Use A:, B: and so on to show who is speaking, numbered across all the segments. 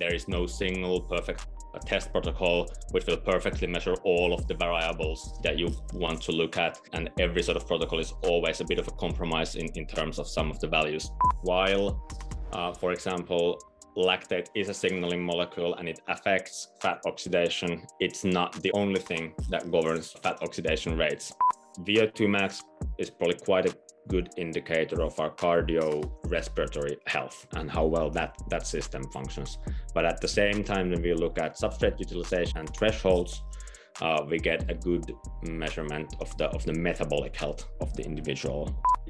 A: there is no single perfect test protocol which will perfectly measure all of the variables that you want to look at. And every sort of protocol is always a bit of a compromise in, in terms of some of the values. While, uh, for example, lactate is a signaling molecule and it affects fat oxidation, it's not the only thing that governs fat oxidation rates. VO2 max is probably quite a good indicator of our cardiorespiratory health and how well that, that system functions. But at the same time, when we look at substrate utilization and thresholds, uh, we get a good measurement of the of the metabolic health of the individual.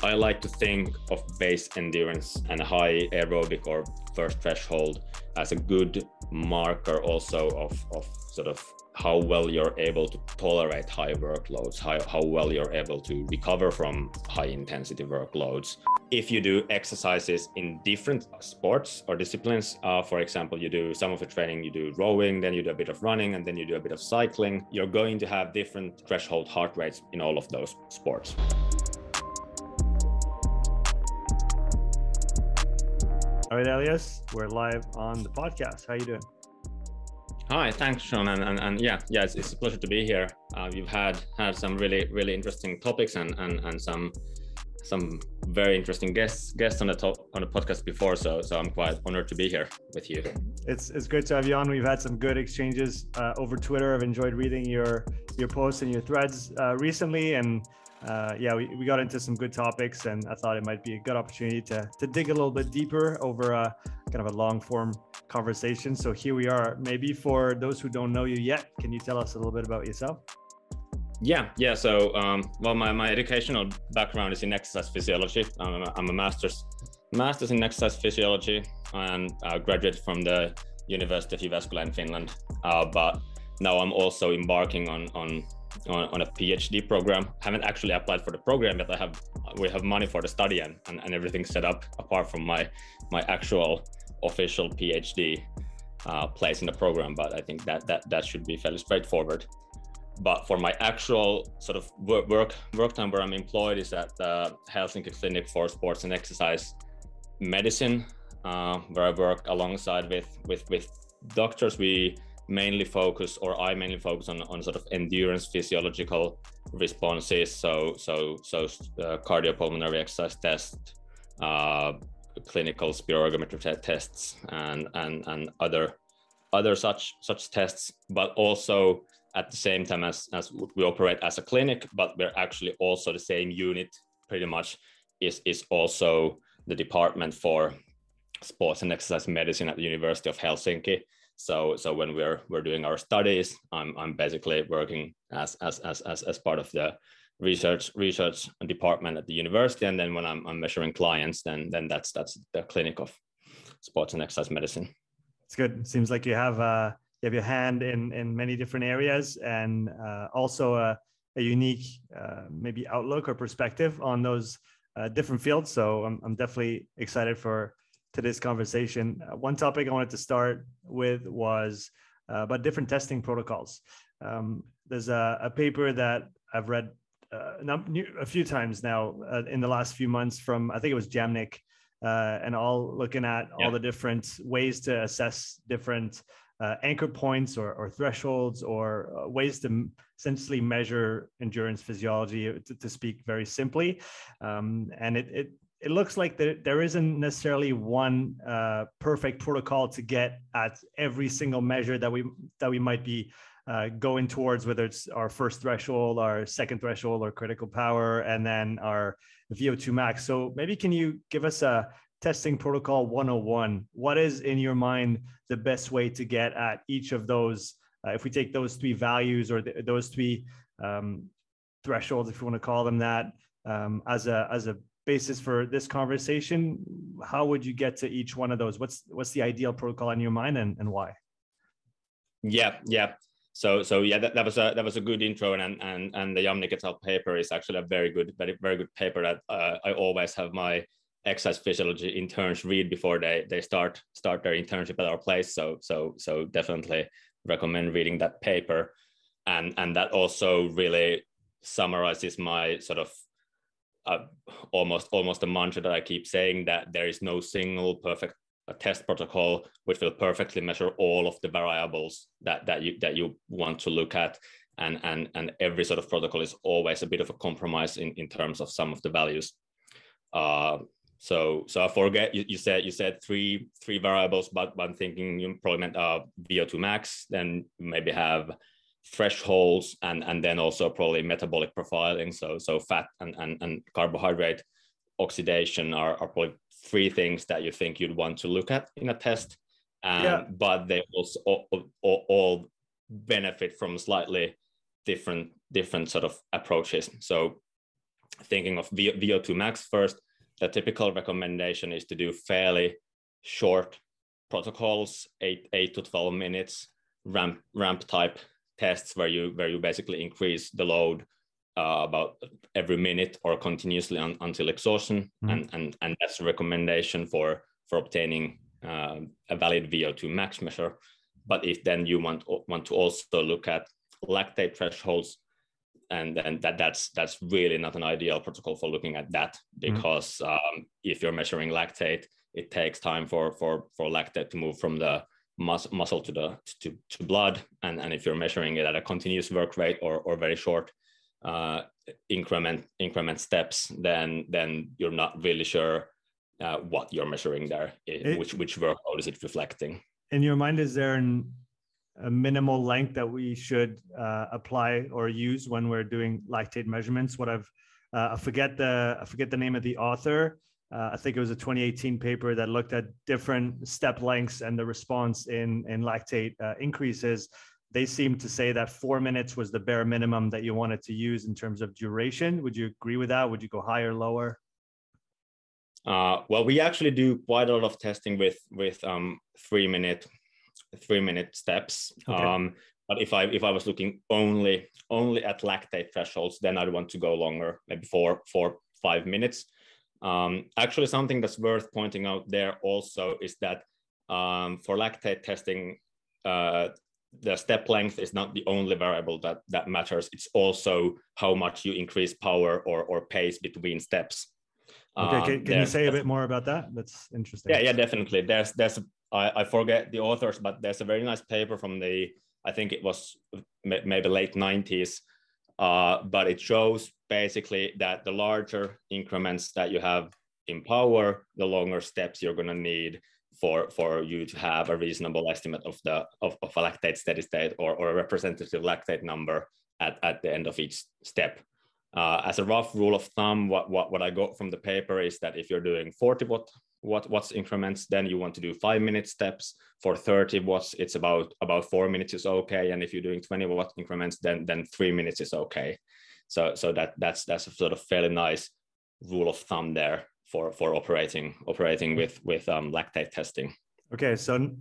A: I like to think of base endurance and high aerobic or first threshold as a good marker also of, of sort of how well you're able to tolerate high workloads, how, how well you're able to recover from high intensity workloads. If you do exercises in different sports or disciplines, uh, for example, you do some of the training, you do rowing, then you do a bit of running, and then you do a bit of cycling, you're going to have different threshold heart rates in all of those sports.
B: All right, Elias, we're live on the podcast. How you doing?
A: Hi, thanks, Sean, and, and, and yeah, yeah, it's, it's, a pleasure to be here. Uh, you've had had some really really interesting topics and and, and some some very interesting guests guests on the top on the podcast before, so so I'm quite honored to be here with you.
B: It's it's great to have you on. We've had some good exchanges uh, over Twitter. I've enjoyed reading your your posts and your threads uh, recently, and uh, yeah, we, we got into some good topics, and I thought it might be a good opportunity to, to dig a little bit deeper over a kind of a long form conversation. So here we are. Maybe for those who don't know you yet, can you tell us a little bit about yourself?
A: Yeah, yeah. So, um, well, my, my educational background is in exercise physiology. I'm a, I'm a master's master's in exercise physiology and uh, graduated from the University of Jyväskylä in Finland. Uh, but now I'm also embarking on on on, on a PhD program. Haven't actually applied for the program yet. I have we have money for the study and, and, and everything set up apart from my my actual official PhD uh, place in the program. But I think that that that should be fairly straightforward. But for my actual sort of work work, work time where I'm employed is at the Helsinki Clinic for Sports and Exercise Medicine, uh, where I work alongside with with with doctors. We mainly focus or I mainly focus on, on sort of endurance physiological responses. So so so uh, cardiopulmonary exercise test, uh, clinical spirometry tests, and and and other other such such tests, but also at the same time as, as we operate as a clinic, but we're actually also the same unit pretty much is is also the department for sports and exercise medicine at the University of Helsinki. So so when we're we're doing our studies, I'm I'm basically working as as as as, as part of the research research department at the university, and then when I'm, I'm measuring clients, then then that's that's the clinic of sports and exercise medicine.
B: It's good. Seems like you have uh you have your hand in in many different areas, and uh, also a, a unique uh, maybe outlook or perspective on those uh, different fields. So I'm I'm definitely excited for today's conversation. Uh, one topic I wanted to start with was uh, about different testing protocols. Um, there's a, a, paper that I've read uh, a few times now uh, in the last few months from, I think it was Jamnik, uh, and all looking at yeah. all the different ways to assess different uh, anchor points or, or thresholds or ways to essentially measure endurance physiology to, to speak very simply. Um, and it, it it looks like there, isn't necessarily one uh, perfect protocol to get at every single measure that we that we might be uh, going towards, whether it's our first threshold, our second threshold, or critical power, and then our VO2 max. So maybe can you give us a testing protocol 101? What is in your mind the best way to get at each of those? Uh, if we take those three values or th- those three um, thresholds, if you want to call them that, um, as a as a basis for this conversation, how would you get to each one of those? What's what's the ideal protocol in your mind and, and why?
A: Yeah, yeah. So so yeah, that, that was a that was a good intro and and and the Jamnik et al. paper is actually a very good very very good paper that uh, I always have my exercise physiology interns read before they they start start their internship at our place. So so so definitely recommend reading that paper, and and that also really summarizes my sort of uh, almost almost a mantra that I keep saying that there is no single perfect a test protocol which will perfectly measure all of the variables that that you that you want to look at. And and and every sort of protocol is always a bit of a compromise in in terms of some of the values. Uh, so so i forget you, you said you said three three variables but, but i'm thinking you probably meant uh, vo2 max then maybe have thresholds and and then also probably metabolic profiling. So so fat and and, and carbohydrate oxidation are, are probably three things that you think you'd want to look at in a test. Um, yeah. but they also all, all, all, benefit from slightly different different sort of approaches. So thinking of vo2 max first the typical recommendation is to do fairly short protocols, eight, eight to 12 minutes ramp, ramp type tests where you, where you basically increase the load uh, about every minute or continuously un, until exhaustion. Mm. And, and, and that's a recommendation for, for obtaining uh, a valid VO2 max measure. But if then you want, want to also look at lactate thresholds and then that that's that's really not an ideal protocol for looking at that mm-hmm. because mm-hmm. um, if you're measuring lactate it takes time for for for lactate to move from the mus- muscle to the to, to blood and and if you're measuring it at a continuous work rate or or very short uh, increment increment steps then then you're not really sure uh, what you're measuring there it, which which workload is it reflecting
B: in your mind is there an a minimal length that we should uh, apply or use when we're doing lactate measurements. What I've uh, I forget the I forget the name of the author. Uh, I think it was a 2018 paper that looked at different step lengths and the response in in lactate uh, increases. They seemed to say that four minutes was the bare minimum that you wanted to use in terms of duration. Would you agree with that? Would you go higher, lower?
A: Uh, well, we actually do quite a lot of testing with with um, three minute three minute steps. Okay. Um, but if I if I was looking only only at lactate thresholds, then I'd want to go longer, maybe four four five minutes. Um, actually, something that's worth pointing out there also is that um, for lactate testing, uh, the step length is not the only variable that that matters. It's also how much you increase power or or pace between steps.
B: Okay, can, um, can you say a bit more about that? That's interesting.
A: Yeah, yeah, definitely. There's there's I, I forget the authors, but there's a very nice paper from the, I think it was maybe late 90s, uh, but it shows basically that the larger increments that you have in power, the longer steps you're going to need for for you to have a reasonable estimate of the of, of a lactate steady state or, or a representative lactate number at, at the end of each step. Uh, as a rough rule of thumb, what, what, what I got from the paper is that if you're doing 40 watt what watts increments then you want to do five minute steps. For 30 watts it's about about four minutes is okay. And if you're doing 20 watt increments then then three minutes is okay. So so that that's that's a sort of fairly nice rule of thumb there for for operating operating with with um, lactate testing
B: Okay, so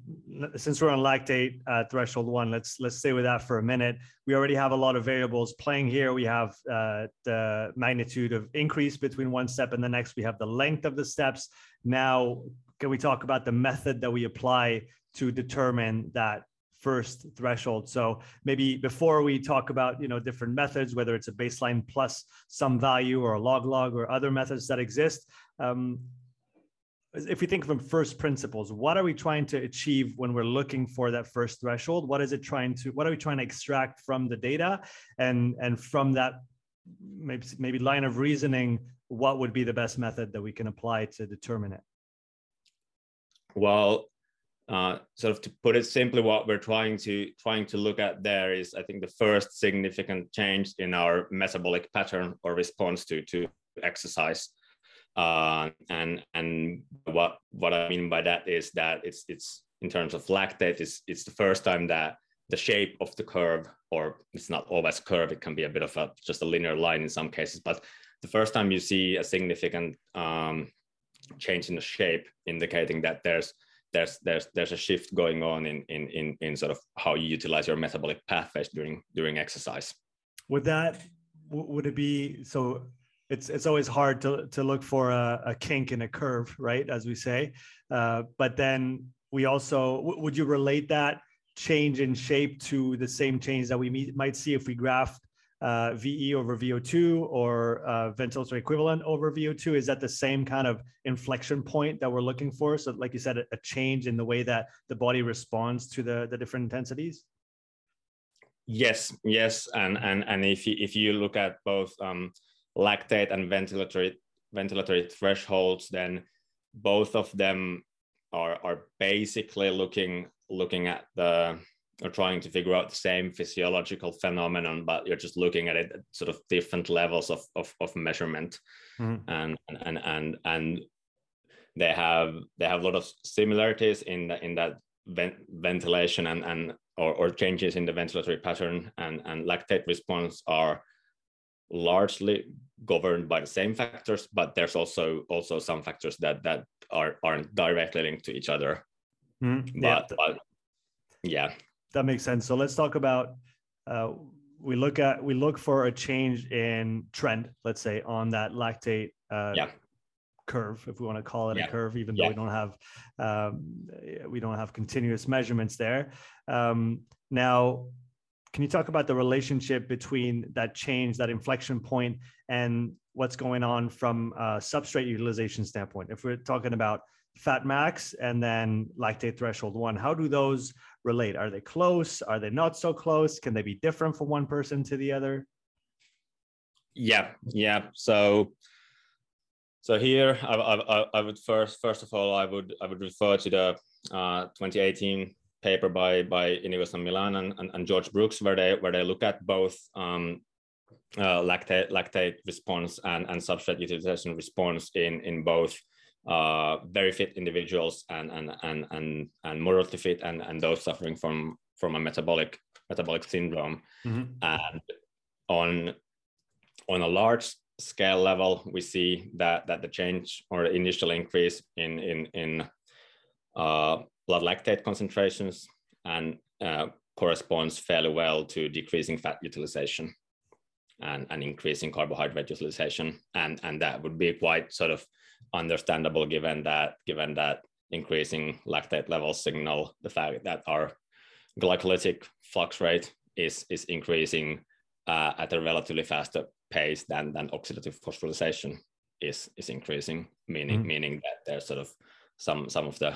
B: since we're on lactate uh, threshold one, let's let's stay with that for a minute. We already have a lot of variables playing here. We have uh, the magnitude of increase between one step and the next. We have the length of the steps. Now, can we talk about the method that we apply to determine that first threshold? So maybe before we talk about you know different methods, whether it's a baseline plus some value or a log log or other methods that exist. Um, if we think from first principles what are we trying to achieve when we're looking for that first threshold? What is it trying to what are we trying to extract from the data? And and from that maybe maybe line of reasoning what would be the best method that we can apply to determine it?
A: Well uh, sort of to put it simply what we're trying to trying to look at there is i think the first significant change in our metabolic pattern or response to to exercise uh, and and what what I mean by that is that it's it's in terms of lactate, it's it's the first time that the shape of the curve, or it's not always curve, it can be a bit of a just a linear line in some cases, but the first time you see a significant um, change in the shape, indicating that there's there's there's there's a shift going on in in in in sort of how you utilize your metabolic pathways during during exercise.
B: Would that would it be so? It's it's always hard to to look for a, a kink in a curve, right? As we say, uh, but then we also w- would you relate that change in shape to the same change that we meet, might see if we graph uh, VE over VO2 or uh, ventilatory equivalent over VO2? Is that the same kind of inflection point that we're looking for? So, like you said, a, a change in the way that the body responds to the, the different intensities?
A: Yes, yes, and and and if you, if you look at both um, lactate and ventilatory ventilatory thresholds, then both of them are are basically looking looking at the or trying to figure out the same physiological phenomenon, but you're just looking at it at sort of different levels of of, of measurement, mm-hmm. and and and and they have they have a lot of similarities in the, in that vent- ventilation and and or, or changes in the ventilatory pattern and and lactate response are largely governed by the same factors, but there's also also some factors that that are aren't directly linked to each other. Mm-hmm. But, yeah. but yeah,
B: that makes sense. So let's talk about. Uh, we look at we look for a change in trend, let's say, on that lactate uh, yeah. curve, if we want to call it yeah. a curve, even though we don't have um, we don't have continuous measurements there. Um, now, can you talk about the relationship between that change, that inflection point, and what's going on from a substrate utilization standpoint? If we're talking about fat max and then lactate threshold one, how do those relate? Are they close? Are they not so close? Can they be different from one person to the other?
A: Yeah, yeah. So, so here I, I, I would first, first of all, I would I would refer to the uh, 2018 paper by by University of Milan and, and, and, George Brooks, where they where they look at both um, uh, lactate lactate response and, and substrate utilization response in in both uh, very fit individuals and and and and and moderately fit and and those suffering from from a metabolic metabolic syndrome mm-hmm. and on on a large scale level we see that that the change or the initial increase in in in uh, blood lactate concentrations and uh, corresponds fairly well to decreasing fat utilization and, and increasing carbohydrate utilization. And, and that would be quite sort of understandable given that given that increasing lactate levels signal the fact that our glycolytic flux rate is, is increasing uh, at a relatively faster pace than, than oxidative phosphorylation is, is increasing, meaning, mm-hmm. meaning that there's sort of some, some of the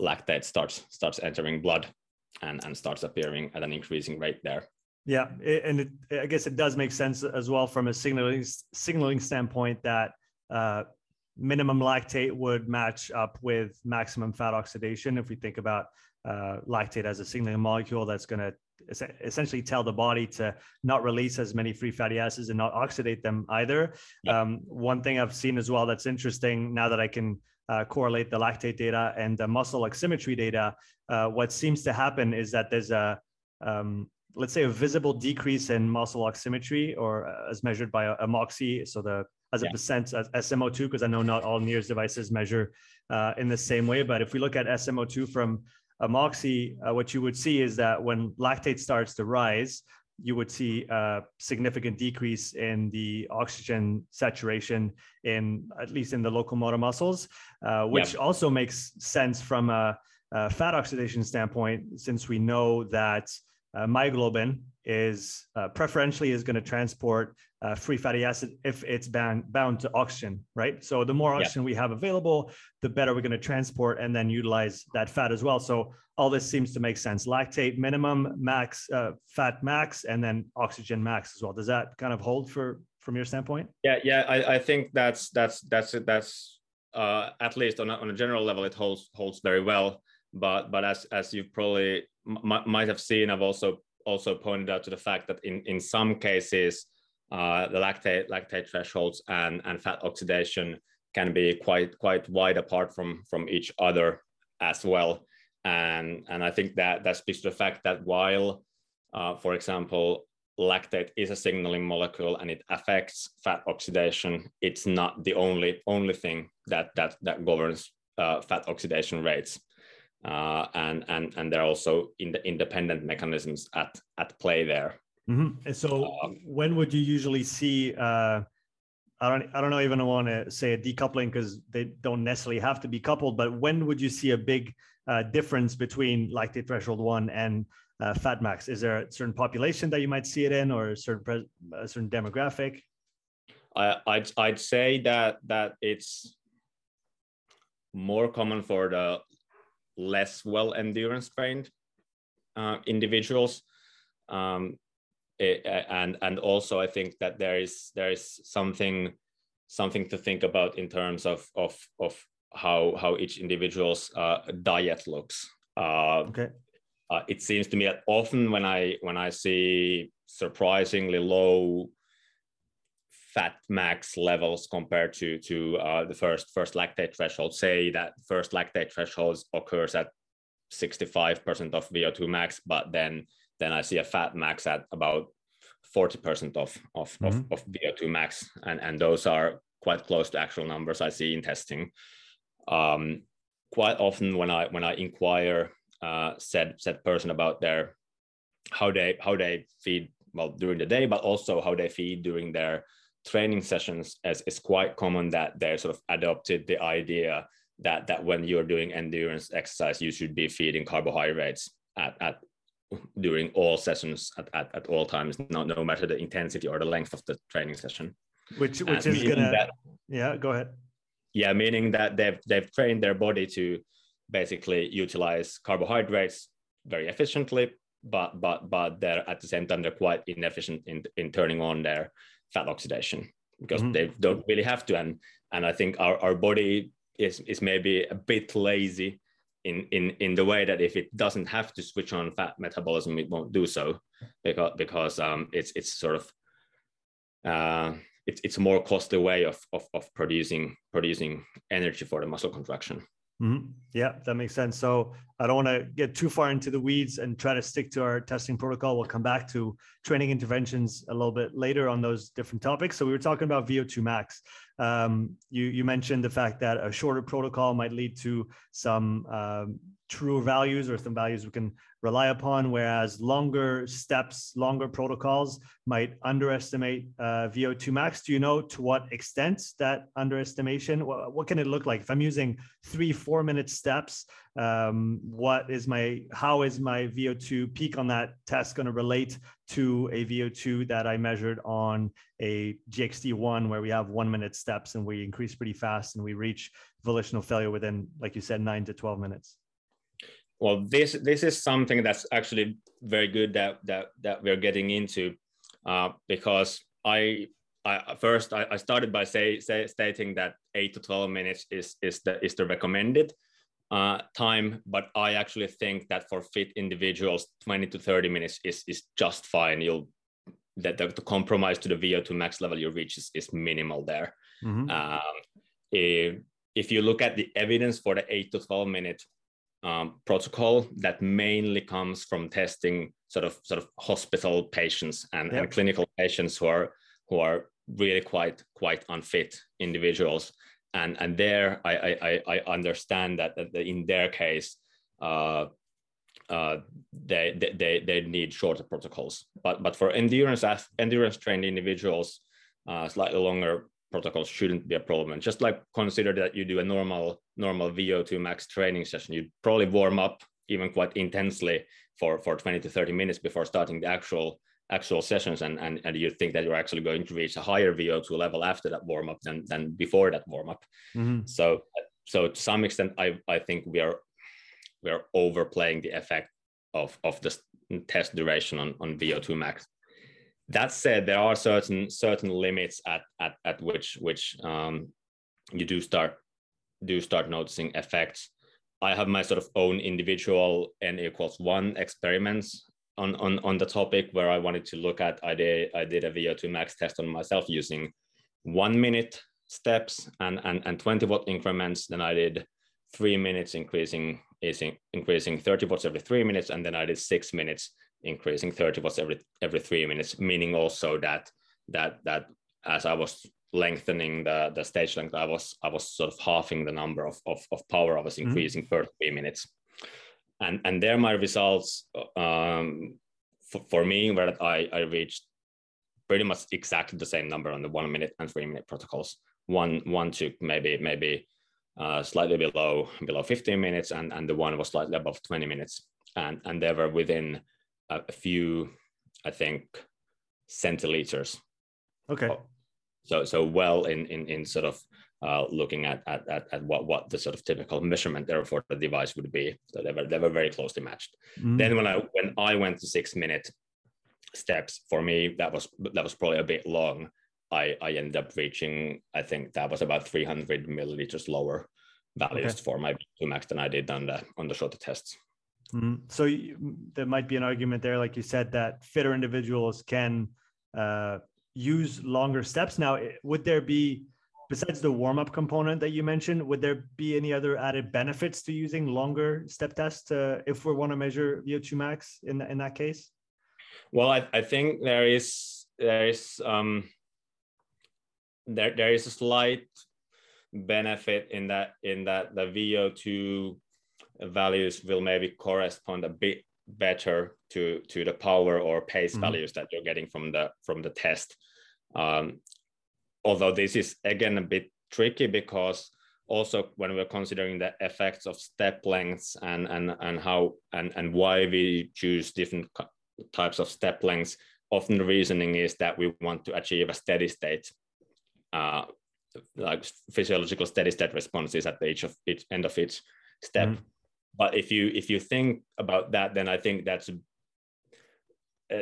A: lactate starts starts entering blood and and starts appearing at an increasing rate there
B: yeah and it, i guess it does make sense as well from a signaling signaling standpoint that uh, minimum lactate would match up with maximum fat oxidation if we think about uh, lactate as a signaling molecule that's going to essentially tell the body to not release as many free fatty acids and not oxidate them either. Yep. Um, one thing I've seen as well that's interesting now that I can uh, correlate the lactate data and the muscle oximetry data, uh, what seems to happen is that there's a, um, let's say, a visible decrease in muscle oximetry or uh, as measured by a, a MOXY. So the as a yeah. percent as SMO2, because I know not all NIRS devices measure uh, in the same way. But if we look at SMO2 from a MOXY, uh, what you would see is that when lactate starts to rise, you would see a significant decrease in the oxygen saturation in at least in the locomotor muscles, uh, which also makes sense from a, a, fat oxidation standpoint, since we know that uh, myoglobin is uh, preferentially is going to transport uh, free fatty acid if it's bound bound to oxygen, right? So the more oxygen yeah. we have available, the better we're going to transport and then utilize that fat as well. So all this seems to make sense. Lactate minimum, max uh, fat max, and then oxygen max as well. Does that kind of hold for from your standpoint?
A: Yeah, yeah, I, I think that's that's that's it. that's uh, at least on a, on a general level, it holds holds very well. But but as as you probably m- might have seen, I've also also pointed out to the fact that in in some cases uh, the lactate lactate thresholds and and fat oxidation can be quite quite wide apart from from each other as well and and i think that that speaks to the fact that while uh, for example lactate is a signaling molecule and it affects fat oxidation it's not the only only thing that that that governs uh, fat oxidation rates uh, and and and there are also in the independent mechanisms at at play there
B: Mm-hmm. And so, um, when would you usually see? Uh, I don't. I don't know. Even want to say a decoupling because they don't necessarily have to be coupled. But when would you see a big uh, difference between lactate threshold one and uh, fat max? Is there a certain population that you might see it in, or a certain a certain demographic?
A: I, I'd I'd say that that it's more common for the less well endurance trained uh, individuals. Um, it, and and also I think that there is there is something something to think about in terms of of of how how each individual's uh, diet looks. Uh,
B: okay.
A: Uh, it seems to me that often when I when I see surprisingly low fat max levels compared to to uh, the first first lactate threshold, say that first lactate threshold occurs at 65% of VO2 max, but then then I see a fat max at about 40% of, of, mm-hmm. of, of VO2 max. And, and those are quite close to actual numbers I see in testing. Um, quite often when I when I inquire uh, said said person about their how they how they feed well during the day, but also how they feed during their training sessions, as it's quite common that they sort of adopted the idea that that when you're doing endurance exercise, you should be feeding carbohydrates at, at during all sessions at, at, at all times, no, no matter the intensity or the length of the training session.
B: Which which and is gonna that, yeah, go ahead.
A: Yeah, meaning that they've they've trained their body to basically utilize carbohydrates very efficiently, but but but they're at the same time they're quite inefficient in in turning on their fat oxidation because mm-hmm. they don't really have to. And and I think our, our body is is maybe a bit lazy in in in the way that if it doesn't have to switch on fat metabolism, it won't do so because because um, it's it's sort of uh, it's it's a more costly way of, of of producing producing energy for the muscle contraction.
B: Mm-hmm. Yeah, that makes sense. So I don't want to get too far into the weeds and try to stick to our testing protocol. We'll come back to training interventions a little bit later on those different topics. So we were talking about VO2 max. Um, you you mentioned the fact that a shorter protocol might lead to some um, truer values or some values we can rely upon, whereas longer steps, longer protocols might underestimate uh, VO2 max. Do you know to what extent that underestimation? What, what can it look like if I'm using three, four minute steps? Um, what is my, how is my VO2 peak on that test going to relate to a VO2 that I measured on a GXT1 where we have one minute steps and we increase pretty fast and we reach volitional failure within, like you said, nine to 12 minutes?
A: Well this this is something that's actually very good that that that we're getting into uh, because I, I first I, I started by say, say stating that eight to 12 minutes is is the is the recommended uh, time but I actually think that for fit individuals 20 to 30 minutes is is just fine you'll that the, the compromise to the VO2 max level you reach is, is minimal there mm-hmm. um, if, if you look at the evidence for the 8 to 12 minute um, protocol that mainly comes from testing sort of sort of hospital patients and, and clinical patients who are who are really quite quite unfit individuals. And and there I I, I understand that, that in their case uh, uh, they, they they need shorter protocols. But but for endurance endurance trained individuals uh, slightly longer protocols shouldn't be a problem. And just like consider that you do a normal normal VO2 max training session, you probably warm up even quite intensely for, for 20 to 30 minutes before starting the actual actual sessions and, and, and you think that you're actually going to reach a higher VO2 level after that warm up than, than before that warm up. Mm-hmm. So so to some extent I, I think we are we are overplaying the effect of, of the test duration on, on VO2 max that said, there are certain certain limits at at, at which which um, you do start do start noticing effects. I have my sort of own individual n equals one experiments on, on on the topic where I wanted to look at. I did I did a VO2 max test on myself using one minute steps and and, and 20 watt increments. Then I did three minutes increasing increasing 30 watts every three minutes, and then I did six minutes increasing 30 watts every every three minutes, meaning also that that that as I was lengthening the, the stage length, I was I was sort of halving the number of, of, of power I was mm-hmm. increasing mm-hmm. per three minutes. And and there my results um, for, for me were that I, I reached pretty much exactly the same number on the one minute and three minute protocols. One one took maybe maybe uh, slightly below below 15 minutes and, and the one was slightly above 20 minutes. And and they were within a few, I think, centiliters.
B: Okay.
A: So so well in in in sort of uh, looking at, at, at, at, what, what the sort of typical measurement there for the device would be. So they were, they were very closely matched. Mm. Then when I when I went to six minute steps, for me that was that was probably a bit long. I, I ended up reaching, I think that was about 300 milliliters lower values okay. for my two max than I did on the on the shorter tests.
B: Mm. So you, there might be an argument there, like you said, that fitter individuals can uh, use longer steps. Now, would there be besides the warm up component that you mentioned, would there be any other added benefits to using longer step tests uh, if we want to measure VO2 max in, in that case?
A: Well, I, I think there is there is um, there there is a slight benefit in that in that the VO2 values will maybe correspond a bit better to to the power or pace mm-hmm. values that you're getting from the from the test. Um, although this is again a bit tricky because also when we're considering the effects of step lengths and and and how and and why we choose different types of step lengths often the reasoning is that we want to achieve a steady state uh, like physiological steady state responses at the each of each end of each step mm. But if you if you think about that then i think that's a,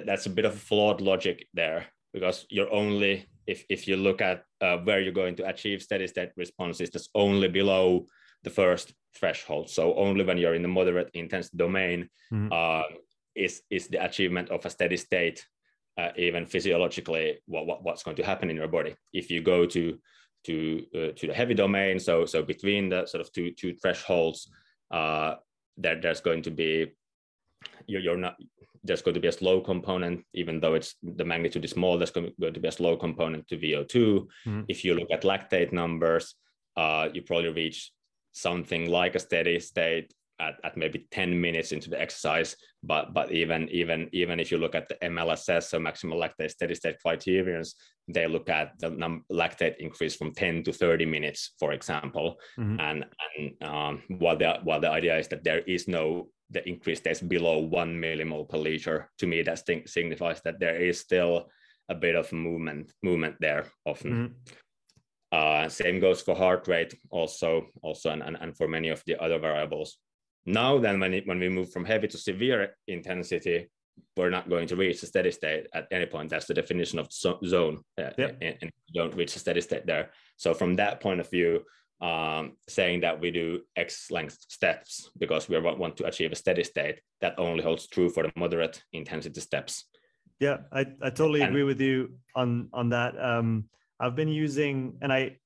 A: that's a bit of a flawed logic there because you're only if, if you look at uh, where you're going to achieve steady state responses, that's only below the first threshold. So only when you're in the moderate intense domain mm-hmm. uh, is, is the achievement of a steady state, uh, even physiologically, what, what, what's going to happen in your body. If you go to to uh, to the heavy domain, so so between the sort of two two thresholds, uh, there, there's going to be you're, you're not there's going to be a slow component, even though it's the magnitude is small, there's going to be a slow component to VO2. Mm-hmm. If you look at lactate numbers, uh, you probably reach something like a steady state at, at maybe 10 minutes into the exercise. But but even even even if you look at the MLSS, so maximal lactate steady state criterions, they look at the num- lactate increase from 10 to 30 minutes, for example. Mm-hmm. And and um, while the while the idea is that there is no the increase that's below one millimole per liter, to me that signifies that there is still a bit of movement movement there often. Mm-hmm. Uh, same goes for heart rate also also and, and, and for many of the other variables. Now then when it, when we move from heavy to severe intensity, we're not going to reach a steady state at any point. That's the definition of zone. Uh, yep. and, and don't reach a steady state there. So from that point of view, um, saying that we do X length steps because we want to achieve a steady state. That only holds true for the moderate intensity steps.
B: Yeah, I, I totally and, agree with you on on that. Um, I've been using, and I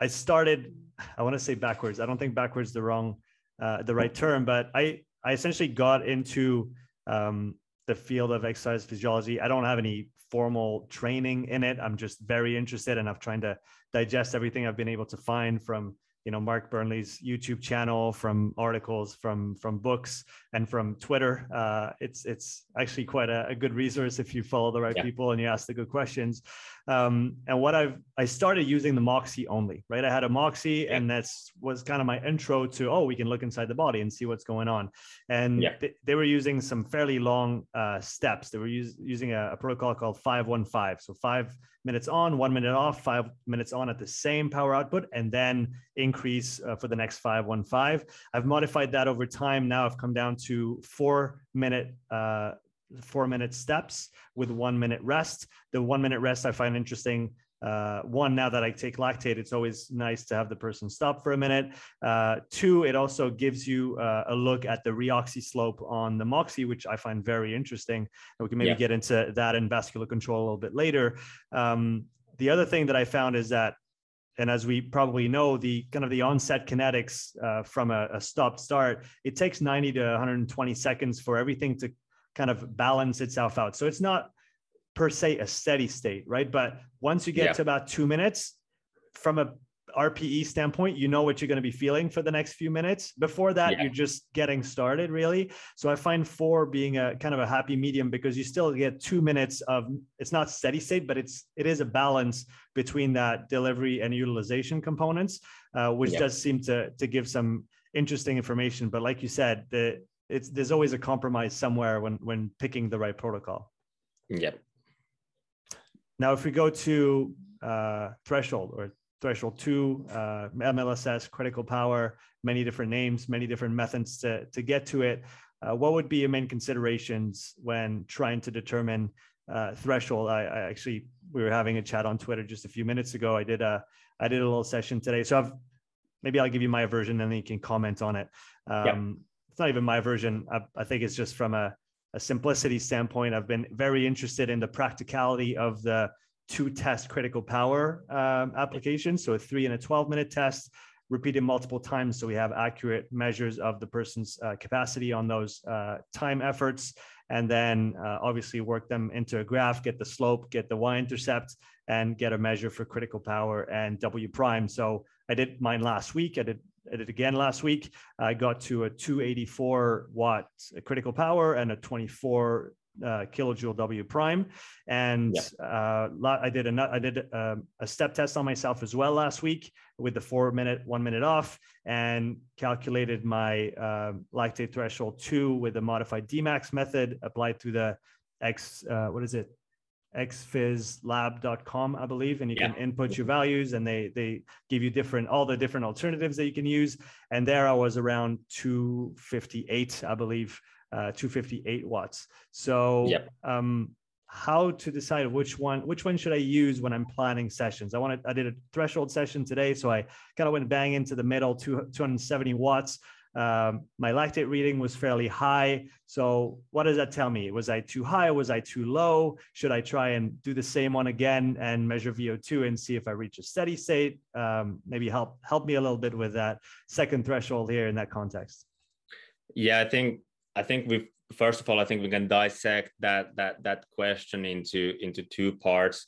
B: I started. I want to say backwards. I don't think backwards the wrong uh, the right term, but I I essentially got into um, the field of exercise physiology. I don't have any formal training in it. I'm just very interested and I'm trying to digest everything I've been able to find from you know Mark Burnley's YouTube channel, from articles, from from books, and from Twitter. Uh, it's it's actually quite a, a, good resource if you follow the right yeah. people and you ask the good questions. Um, and what I've I started using the Moxy only, right? I had a Moxy, yeah. and that's was kind of my intro to oh, we can look inside the body and see what's going on. And yeah. th- they were using some fairly long uh, steps. They were use, using a, a protocol called five one five. So five minutes on, one minute off, five minutes on at the same power output, and then increase uh, for the next five one five. I've modified that over time. Now I've come down to four minute uh, four minute steps with one minute rest. The one minute rest I find interesting. Uh, one, now that I take lactate, it's always nice to have the person stop for a minute. Uh, two, it also gives you uh, a look at the reoxy slope on the Moxy, which I find very interesting. And we can maybe yeah. get into that in vascular control a little bit later. Um, the other thing that I found is that and as we probably know, the kind of the onset kinetics uh, from a, a stop start, it takes 90 to 120 seconds for everything to kind of balance itself out. So it's not per se a steady state, right? But once you get yeah. to about two minutes, from a RPE standpoint, you know what you're going to be feeling for the next few minutes. Before that, yeah. you're just getting started, really. So I find four being a kind of a happy medium because you still get two minutes of it's not steady state, but it's it is a balance between that delivery and utilization components, uh, which yeah. does seem to to give some interesting information. But like you said, the it's there's always a compromise somewhere when when picking the right protocol.
A: Yep.
B: Now, if we go to uh, threshold or threshold two, uh, MLSS, critical power, many different names, many different methods to, to get to it. Uh, what would be your main considerations when trying to determine uh, threshold? I, I, actually, we were having a chat on Twitter just a few minutes ago. I did a, I did a little session today. So I've, maybe I'll give you my version and then you can comment on it. Um, yeah. It's not even my version. I, I think it's just from a, a simplicity standpoint. I've been very interested in the practicality of the two test critical power um, applications. So a three and a 12 minute test repeated multiple times. So we have accurate measures of the person's uh, capacity on those uh, time efforts. And then uh, obviously work them into a graph, get the slope, get the y-intercept, and get a measure for critical power and W prime. So I did mine last week. I did, I did again last week. I got to a 284 watt critical power and a 24 uh, kilojoule W prime. And yeah. uh, I did a I did a, um, a, step test on myself as well last week with the four minute, one minute off, and calculated my uh, lactate threshold two with the modified Dmax method applied to the X. Uh, what is it? exphyslab.com i believe and you yeah. can input your values and they they give you different all the different alternatives that you can use and there i was around 258 i believe uh, 258 watts. So yep. um, how to decide which one which one should I use when I'm planning sessions? I wanted I did a threshold session today, so I kind of went bang into the middle, two, 270 watts. Um, my lactate reading was fairly high. So what does that tell me? Was I too high? Was I too low? Should I try and do the same one again and measure VO2 and see if I reach a steady state? Um, maybe help help me a little bit with that second threshold here in that context.
A: Yeah, I think I think we first of all, I think we can dissect that that that question into into two parts.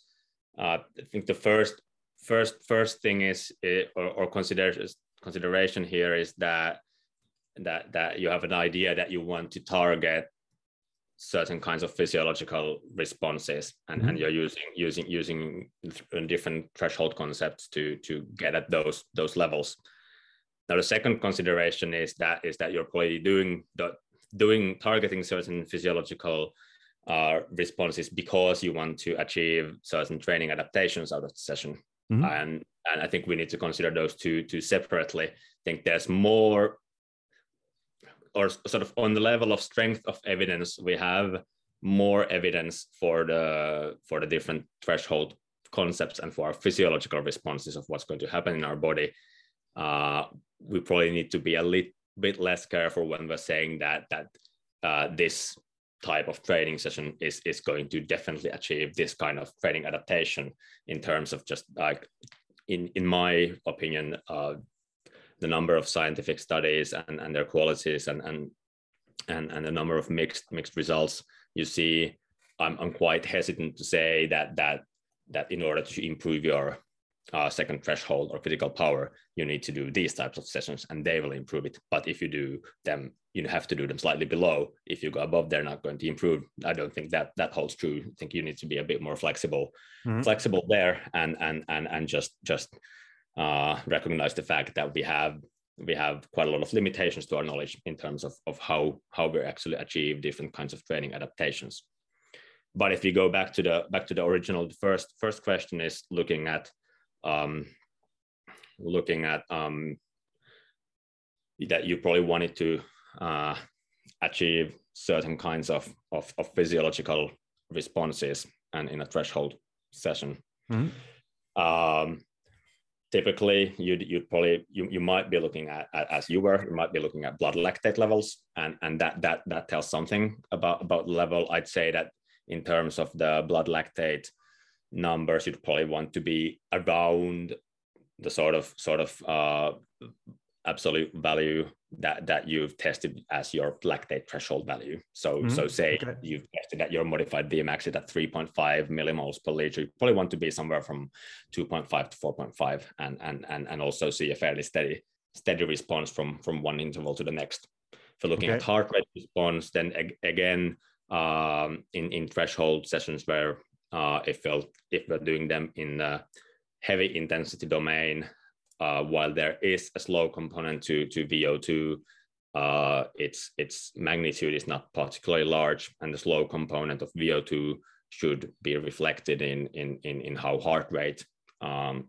A: Uh, I think the first first first thing is eh, or, or consideration here is that that that you have an idea that you want to target certain kinds of physiological responses and, mm-hmm. and you're using using using different threshold concepts to to get at those those levels now the second consideration is that is that you're probably doing the doing targeting certain physiological uh, responses because you want to achieve certain training adaptations out of the session. Mm-hmm. And and I think we need to consider those two two separately. I think there's more or sort of on the level of strength of evidence, we have more evidence for the for the different threshold concepts and for our physiological responses of what's going to happen in our body. Uh, we probably need to be a little bit less careful when we're saying that that uh, this type of training session is is going to definitely achieve this kind of training adaptation in terms of just like in in my opinion uh, the number of scientific studies and, and their qualities and and and and the number of mixed mixed results you see I'm, I'm quite hesitant to say that that that in order to improve your uh, second threshold or critical power, you need to do these types of sessions and they will improve it. But if you do them, you have to do them slightly below. If you go above, they're not going to improve. I don't think that that holds true. I think you need to be a bit more flexible, mm-hmm. flexible there, and and and and just just uh, recognize the fact that we have we have quite a lot of limitations to our knowledge in terms of of how how we actually achieve different kinds of training adaptations. But if we go back to the back to the original, the first first question is looking at um, looking at um, that you probably wanted to uh, achieve certain kinds of, of, of, physiological responses and in a threshold session. Mm-hmm. Um, typically, you'd, you'd probably you, you might be looking at, at, as you were you might be looking at blood lactate levels, and and that that that tells something about about level. I'd say that in terms of the blood lactate numbers you'd probably want to be around the sort of sort of uh, absolute value that that you've tested as your lactate threshold value. So mm-hmm. so say okay. you've tested that your modified Dmax is at 3.5 millimoles per liter. You probably want to be somewhere from 2.5 to 4.5 and and and and also see a fairly steady steady response from from one interval to the next. If you're looking okay. at heart rate response, then ag- again um, in in threshold sessions where uh, if we're if we're doing them in the heavy intensity domain, uh, while there is a slow component to to VO2, uh, its its magnitude is not particularly large, and the slow component of VO2 should be reflected in in in, in how heart rate um,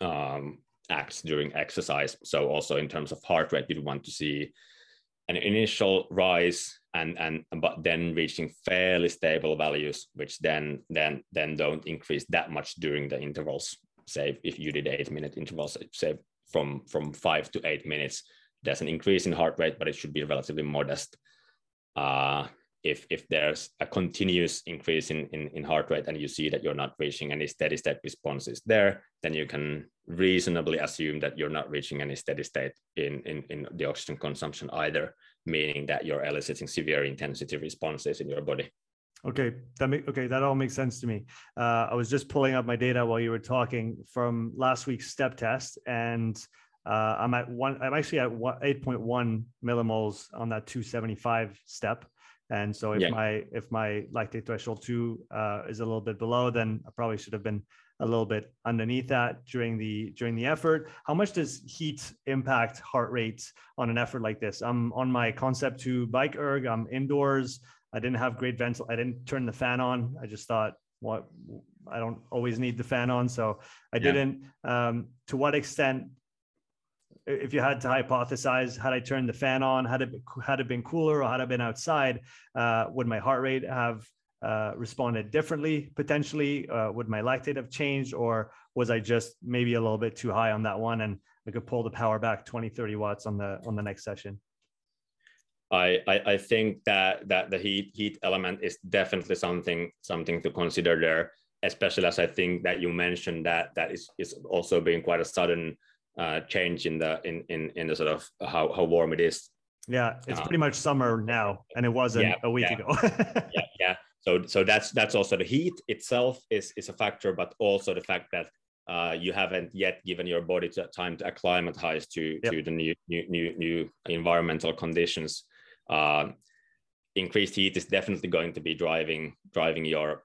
A: um, acts during exercise. So also in terms of heart rate, you want to see an initial rise and and but then reaching fairly stable values, which then then then don't increase that much during the intervals. Say if you did eight minute intervals, say from from five to eight minutes, there's an increase in heart rate, but it should be relatively modest. Uh, if if there's a continuous increase in, in, in heart rate and you see that you're not reaching any steady state responses there, then you can reasonably assume that you're not reaching any steady state in, in, in the oxygen consumption either, meaning that you're eliciting severe intensity responses in your body.
B: Okay, that make, okay, that all makes sense to me. Uh, I was just pulling up my data while you were talking from last week's step test, and uh, I'm at one. I'm actually at 8.1 millimoles on that 275 step. And so if yeah. my if my lactate threshold two uh, is a little bit below, then I probably should have been a little bit underneath that during the during the effort. How much does heat impact heart rate on an effort like this? I'm on my Concept 2 bike erg. I'm indoors. I didn't have great ventil. I didn't turn the fan on. I just thought, what? I don't always need the fan on, so I yeah. didn't. Um, to what extent if you had to hypothesize, had I turned the fan on, had it had it been cooler, or had I been outside, uh, would my heart rate have uh, responded differently potentially? Uh, would my lactate have changed, or was I just maybe a little bit too high on that one, and I could pull the power back 20, 30 watts on the on the next session?
A: I, I, I think that that the heat heat element is definitely something something to consider there, especially as I think that you mentioned that that is is also being quite a sudden uh, change in the in, in in the sort of how, how warm it is.
B: Yeah, it's uh, pretty much summer now, and it wasn't yeah, a week
A: yeah.
B: ago.
A: yeah, yeah. So so that's that's also the heat itself is is a factor, but also the fact that uh, you haven't yet given your body time to acclimatize to yep. to the new new new, new environmental conditions. Uh, increased heat is definitely going to be driving driving your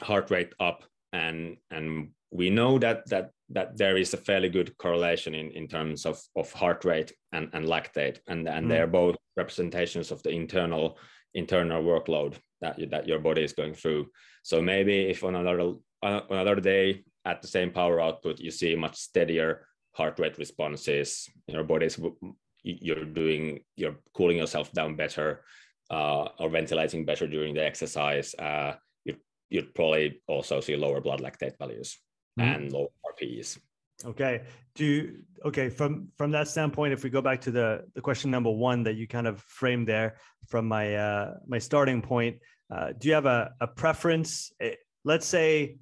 A: heart rate up, and and we know that that that there is a fairly good correlation in, in terms of, of heart rate and, and lactate. And, and mm. they're both representations of the internal internal workload that, you, that your body is going through. So maybe if on another on another day at the same power output you see much steadier heart rate responses your body's you're doing you're cooling yourself down better uh, or ventilating better during the exercise uh, you, you'd probably also see lower blood lactate values mm-hmm. and lower RPEs.
B: Okay. Do you, okay from from that standpoint, if we go back to the the question number one that you kind of framed there from my uh, my starting point, uh, do you have a, a preference? Eh, let's say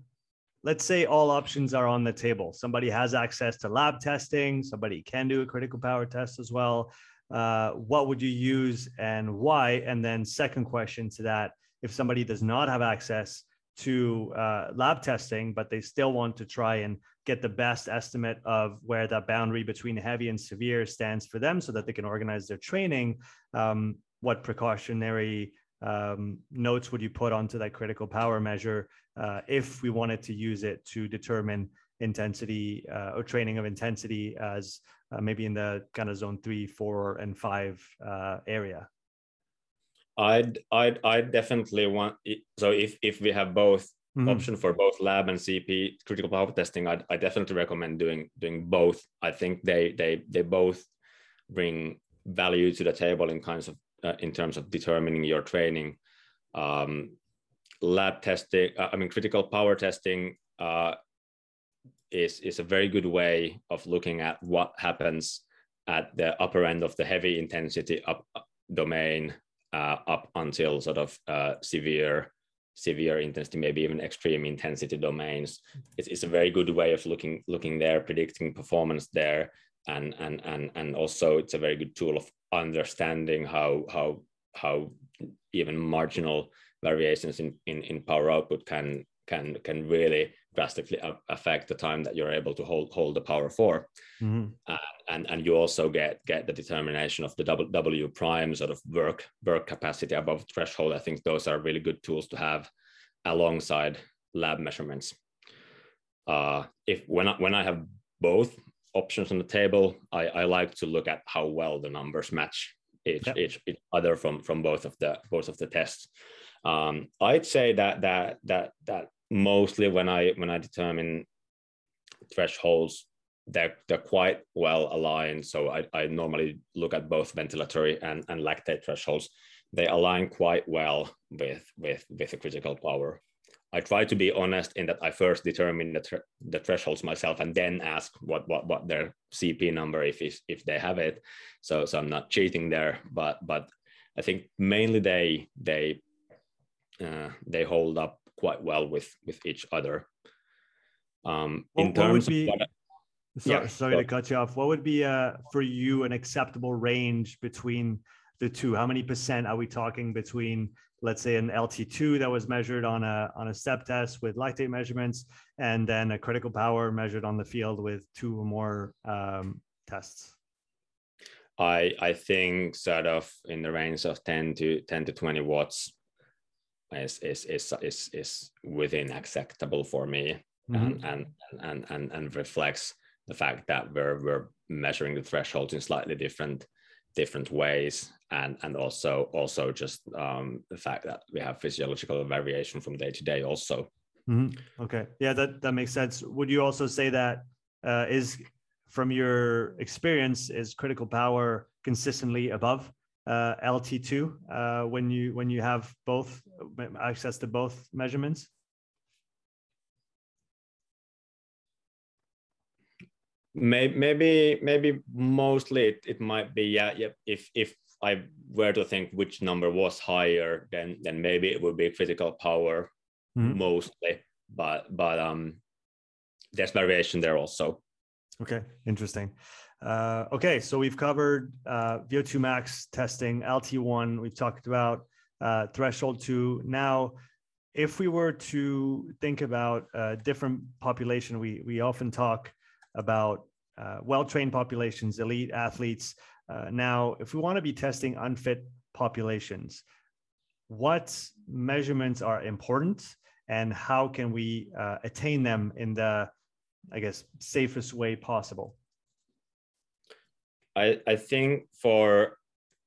B: let's say all options are on the table. Somebody has access to lab testing. Somebody can do a critical power test as well. Uh, what would you use and why? And then second question to that, if somebody does not have access to uh, lab testing, but they still want to try and get the best estimate of where that boundary between heavy and severe stands for them so that they can organize their training. Um, what precautionary um, notes would you put onto that critical power measure uh, if we wanted to use it to determine intensity uh, or training of intensity as uh, maybe in the kind of zone three, four, and five uh, area?
A: I'd I'd I'd definitely want so if if we have both mm-hmm. option for both lab and CP critical power testing, I'd I definitely recommend doing doing both. I think they they they both bring value to the table in kinds of uh, in terms of determining your training. Um, lab testing, uh, I mean critical power testing uh, is is a very good way of looking at what happens at the upper end of the heavy intensity up uh, domain uh, up until sort of uh, severe severe intensity, maybe even extreme intensity domains. It's, it's a very good way of looking looking there, predicting performance there, and and and and also it's a very good tool of understanding how how how even marginal variations in, in, in power output can can can really drastically affect the time that you're able to hold hold the power for. Mm-hmm. uh, and and you also get get the determination of the w, w prime sort of work work capacity above threshold. I think those are really good tools to have alongside lab measurements. Uh, if when I, when i have both options on the table I, I like to look at how well the numbers match each, yep. each, each other from from both of the both of the tests. Um, I'd say that that that that mostly when I when I determine thresholds, they're they're quite well aligned. So I, I normally look at both ventilatory and, and lactate thresholds. They align quite well with with with the critical power. I try to be honest in that I first determine the, the thresholds myself and then ask what what what their CP number if if they have it. So so I'm not cheating there, but but I think mainly they they uh, they hold up quite well with with each other. Um, in terms
B: be,
A: what,
B: so, yeah, sorry so, to cut you off. What would be uh, for you an acceptable range between the two? How many percent are we talking between let's say an LT2 that was measured on a on a step test with lactate measurements, and then a critical power measured on the field with two or more um, tests.
A: I I think sort of in the range of 10 to 10 to 20 watts is is is is, is within acceptable for me mm-hmm. and, and and and and reflects the fact that we're we're measuring the thresholds in slightly different different ways and and also also just um, the fact that we have physiological variation from day to day also.
B: Mm-hmm. okay. Yeah that that makes sense. Would you also say that uh, is from your experience is critical power consistently above uh, lt2 uh, when you when you have both access to both measurements?
A: Maybe maybe maybe mostly it, it might be yeah, yeah if if I were to think which number was higher, then then maybe it would be critical power mm-hmm. mostly. But but um, there's variation there also.
B: Okay, interesting. Uh, okay, so we've covered uh, VO2 max testing, LT1. We've talked about uh, threshold two. Now, if we were to think about a different population, we we often talk about uh, well-trained populations, elite athletes. Uh, now, if we want to be testing unfit populations, what measurements are important and how can we uh, attain them in the, I guess, safest way possible?
A: I, I think for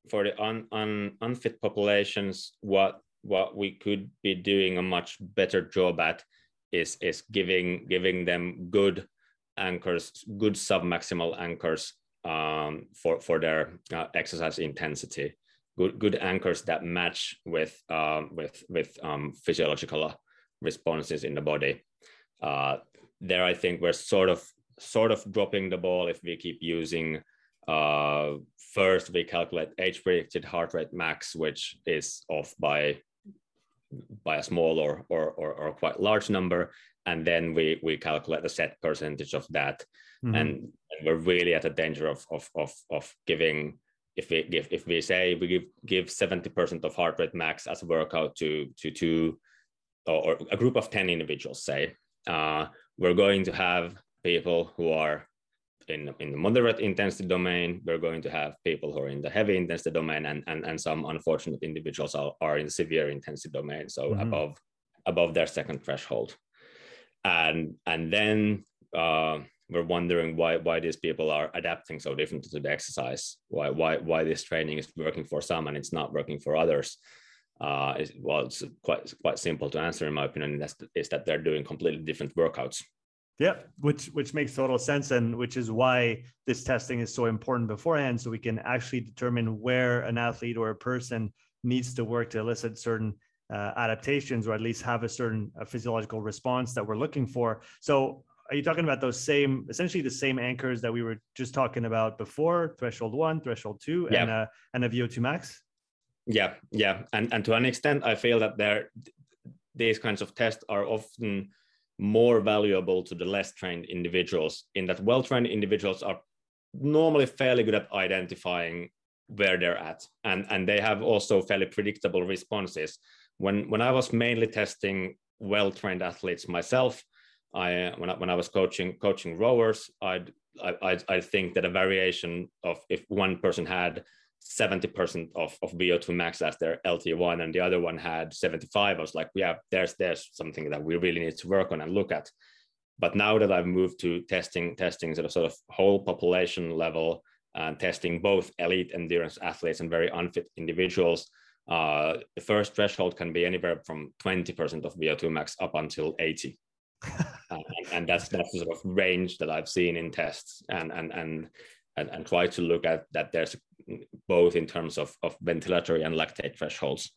A: for the un, un, unfit populations, what what we could be doing a much better job at is is giving giving them good anchors, good submaximal anchors um, for for their uh, exercise intensity. Good good anchors that match with uh, with with um, physiological responses in the body. Uh, there, I think we're sort of sort of dropping the ball if we keep using. Uh, first, we calculate age predicted heart rate max, which is off by by a small or, or, or, or quite large number and then we we calculate the set percentage of that mm-hmm. and, and, we're really at a danger of of of, of giving if we give if we say we give give 70% of heart rate max as a workout to to two or, or a group of 10 individuals say uh, we're going to have people who are in, in the moderate intensity domain we're going to have people who are in the heavy intensity domain and and, and some unfortunate individuals are, are in severe intensity domain so mm-hmm. above above their second threshold and and then uh, we're wondering why why these people are adapting so differently to the exercise why why why this training is working for some and it's not working for others uh, well it's quite quite simple to answer in my opinion that's, is that they're doing completely different workouts
B: yeah which which makes total sense and which is why this testing is so important beforehand so we can actually determine where an athlete or a person needs to work to elicit certain uh, adaptations or at least have a certain physiological response that we're looking for. So are you talking about those same essentially the same anchors that we were just talking about before threshold one threshold two yeah. and a and a vo2 max?
A: Yeah yeah. And and to an extent i feel that there these kinds of tests are often more valuable to the less trained individuals in that well trained individuals are normally fairly good at identifying where they're at. And and they have also fairly predictable responses. When when I was mainly testing well trained athletes myself, I when I, when I was coaching coaching rowers, I'd I, I think that a variation of if one person had 70% of, of VO2 max as their LT1 and the other one had 75, I was like, yeah, there's there's something that we really need to work on and look at. But now that I've moved to testing testing sort of, sort of whole population level and testing both elite endurance athletes and very unfit individuals, uh, the first threshold can be anywhere from 20% of VO2 max up until 80. and, and, that's that's the sort of range that I've seen in tests and and and and, and try to look at that there's both in terms of, of ventilatory and lactate thresholds.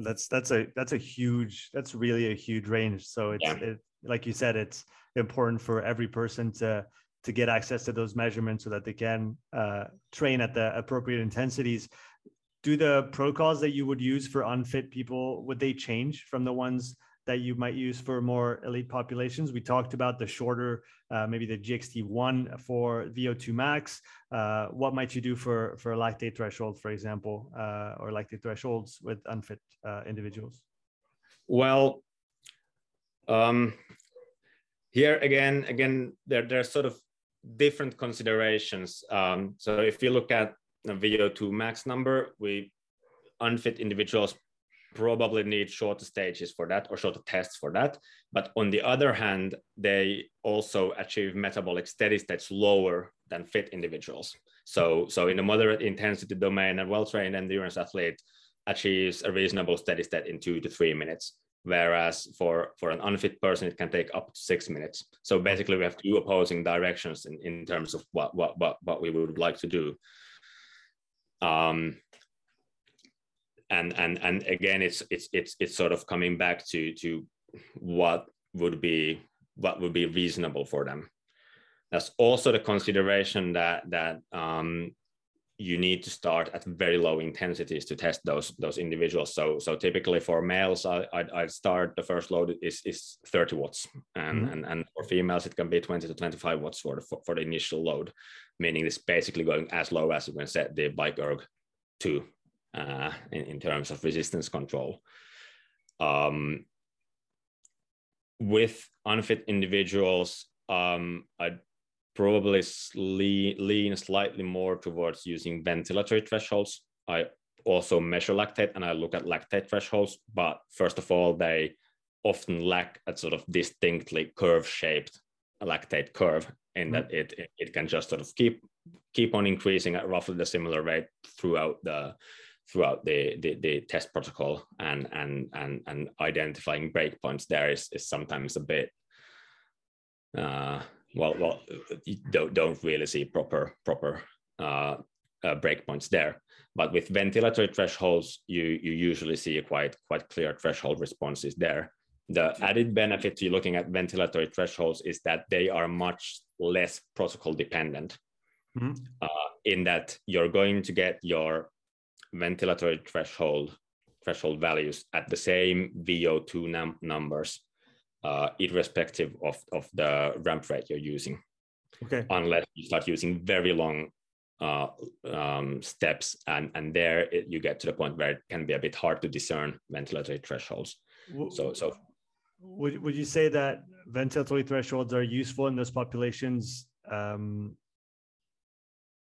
B: That's that's a that's a huge that's really a huge range. So it's yeah. it, like you said, it's important for every person to to get access to those measurements so that they can uh, train at the appropriate intensities do the protocols that you would use for unfit people would they change from the ones that you might use for more elite populations. We talked about the shorter uh, maybe the gxt1 for vo2 max. Uh, what might you do for for lactate threshold for example uh, or lactate thresholds with unfit uh, individuals?
A: Well um, here again again there there's sort of different considerations. Um, so if you look at the VO2 max number, we unfit individuals probably need shorter stages for that or shorter tests for that. But on the other hand, they also achieve metabolic steady states lower than fit individuals. So, so in a moderate intensity domain, a well-trained endurance athlete achieves a reasonable steady state in two to three minutes. Whereas for, for an unfit person, it can take up to six minutes. So basically we have two opposing directions in, in terms of what, what, what, what we would like to do um, and and and again it's it's it's it's sort of coming back to to what would be what would be reasonable for them that's also the consideration that that um, you need to start at very low intensities to test those those individuals. So so typically for males, I I'd, I'd start the first load is is 30 watts, and, mm-hmm. and and for females it can be 20 to 25 watts for the for, for the initial load, meaning it's basically going as low as you can set the bike erg to uh, in, in terms of resistance control. Um, with unfit individuals, um, I'd probably lean slightly more towards using ventilatory thresholds. I also measure lactate and I look at lactate thresholds, but first of all, they often lack a sort of distinctly curve shaped lactate curve in mm-hmm. that it, it, it can just sort of keep keep on increasing at roughly the similar rate throughout the throughout the, the, the test protocol and and and and identifying breakpoints there is, is sometimes a bit uh, well, well, you don't don't really see proper proper uh, uh, breakpoints there. But with ventilatory thresholds, you you usually see a quite quite clear threshold responses there. The added benefit to looking at ventilatory thresholds is that they are much less protocol dependent. Mm-hmm. Uh, in that you're going to get your ventilatory threshold threshold values at the same VO2 num- numbers uh, irrespective of, of the ramp rate you're using.
B: Okay.
A: Unless you start using very long uh, um, steps, and and there it, you get to the point where it can be a bit hard to discern ventilatory thresholds. so so.
B: Would would you say that ventilatory thresholds are useful in those populations um,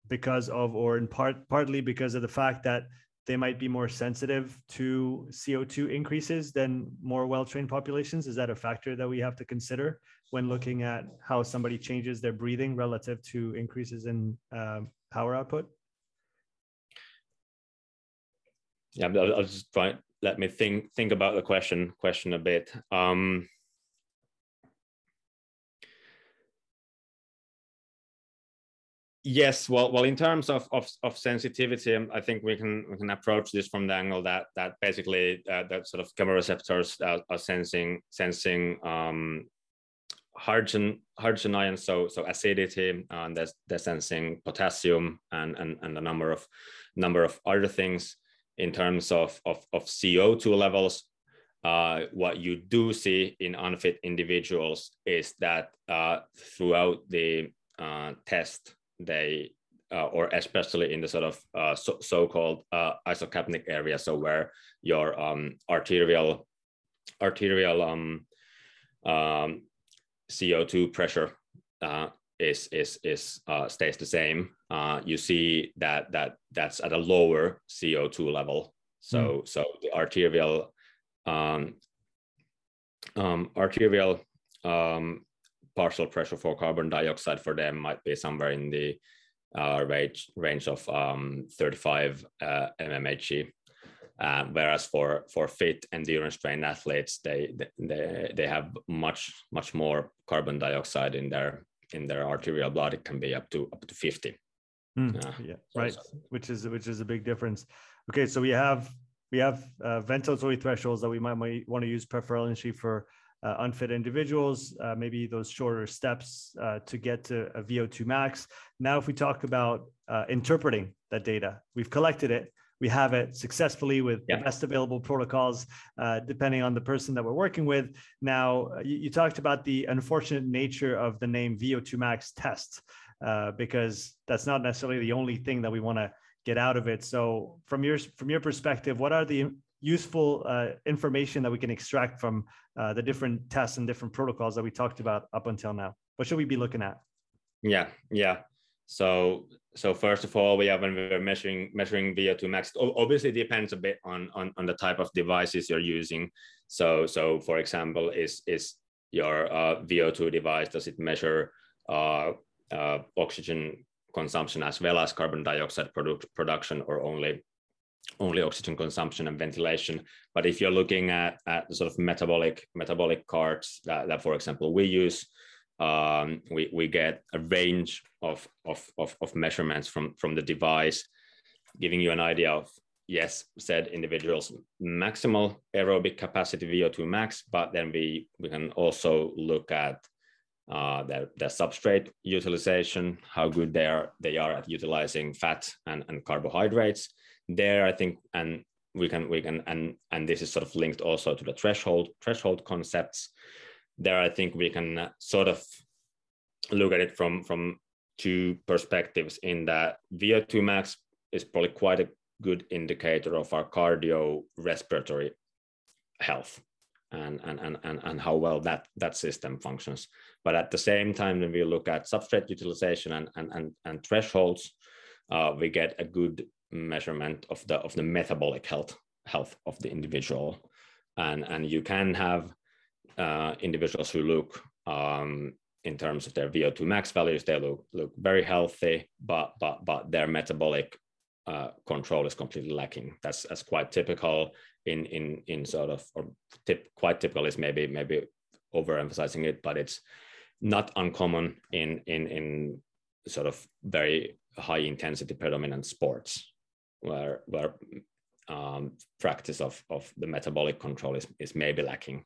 B: because of, or in part partly because of the fact that they might be more sensitive to CO2 increases than more well-trained populations. Is that a factor that we have to consider when looking at how somebody changes their breathing relative to increases in um, power output?
A: Yeah, I'll, just try. Let me think think about the question question a bit. Um, Yes, well, well, in terms of, of, of sensitivity, I think we can we can approach this from the angle that that basically uh, that sort of chemoreceptors are, are sensing sensing um, hydrogen hydrogen ions, so so acidity, and they're, they're sensing potassium and, and and a number of number of other things in terms of of, of CO2 levels. Uh, what you do see in unfit individuals is that uh, throughout the uh, test they uh, or especially in the sort of uh, so, so-called uh, isocapnic area, so where your um, arterial arterial um, um, CO2 pressure uh, is is is uh, stays the same. Uh, you see that that that's at a lower CO2 level. So mm. so the arterial um, um, arterial um, partial pressure for carbon dioxide for them might be somewhere in the uh, range range of um, 35 uh, mmHg. Uh, whereas for for fit endurance trained athletes, they they they have much much more carbon dioxide in their in their arterial blood. It can be up to up to 50.
B: Mm, yeah, right. Which is which is a big difference. Okay, so we have we have uh, ventilatory thresholds that we might, might want to use preferentially for uh, unfit individuals, uh, maybe those shorter steps uh, to get to a VO2 max. Now, if we talk about uh, interpreting that data, we've collected it, we have it successfully with yeah. the best available protocols, uh, depending on the person that we're working with. Now, you, you, talked about the unfortunate nature of the name VO2 max test, because that's not necessarily the only thing that we want to get out of it. So, from your from your perspective, what are the useful uh, information that we can extract from uh, the different tests and different protocols that we talked about up until now? What should we be looking at?
A: Yeah, yeah. So, so first of all, we have when we're measuring measuring VO2 max. Obviously, depends a bit on, on on the type of devices you're using. So, so for example, is is your uh, VO2 device does it measure uh, uh, oxygen consumption as well as carbon dioxide produ- production, or only only oxygen consumption and ventilation. But if you're looking at, at sort of metabolic metabolic cards that, that for example, we use, um, we, we get a range of, of, of, of, measurements from, from the device, giving you an idea of, yes, said individuals maximal aerobic capacity VO2 max, but then we, we can also look at uh, their, their substrate utilization, how good they are, they are at utilizing fat and, and carbohydrates there i think and we can we can and and this is sort of linked also to the threshold threshold concepts there i think we can uh, sort of look at it from from two perspectives in that vo2 max is probably quite a good indicator of our cardio respiratory health and, and, and, and, and how well that, that system functions. But at the same time, when we look at substrate utilization and, and, and, and thresholds, uh, we get a good measurement of the of the metabolic health health of the individual. And and you can have uh, individuals who look um, in terms of their VO2 max values they look look very healthy but but but their metabolic uh, control is completely lacking. That's that's quite typical in in in sort of or tip, quite typical is maybe maybe overemphasizing it but it's not uncommon in in in sort of very high intensity predominant sports where where um, practice of of the metabolic control is is maybe lacking.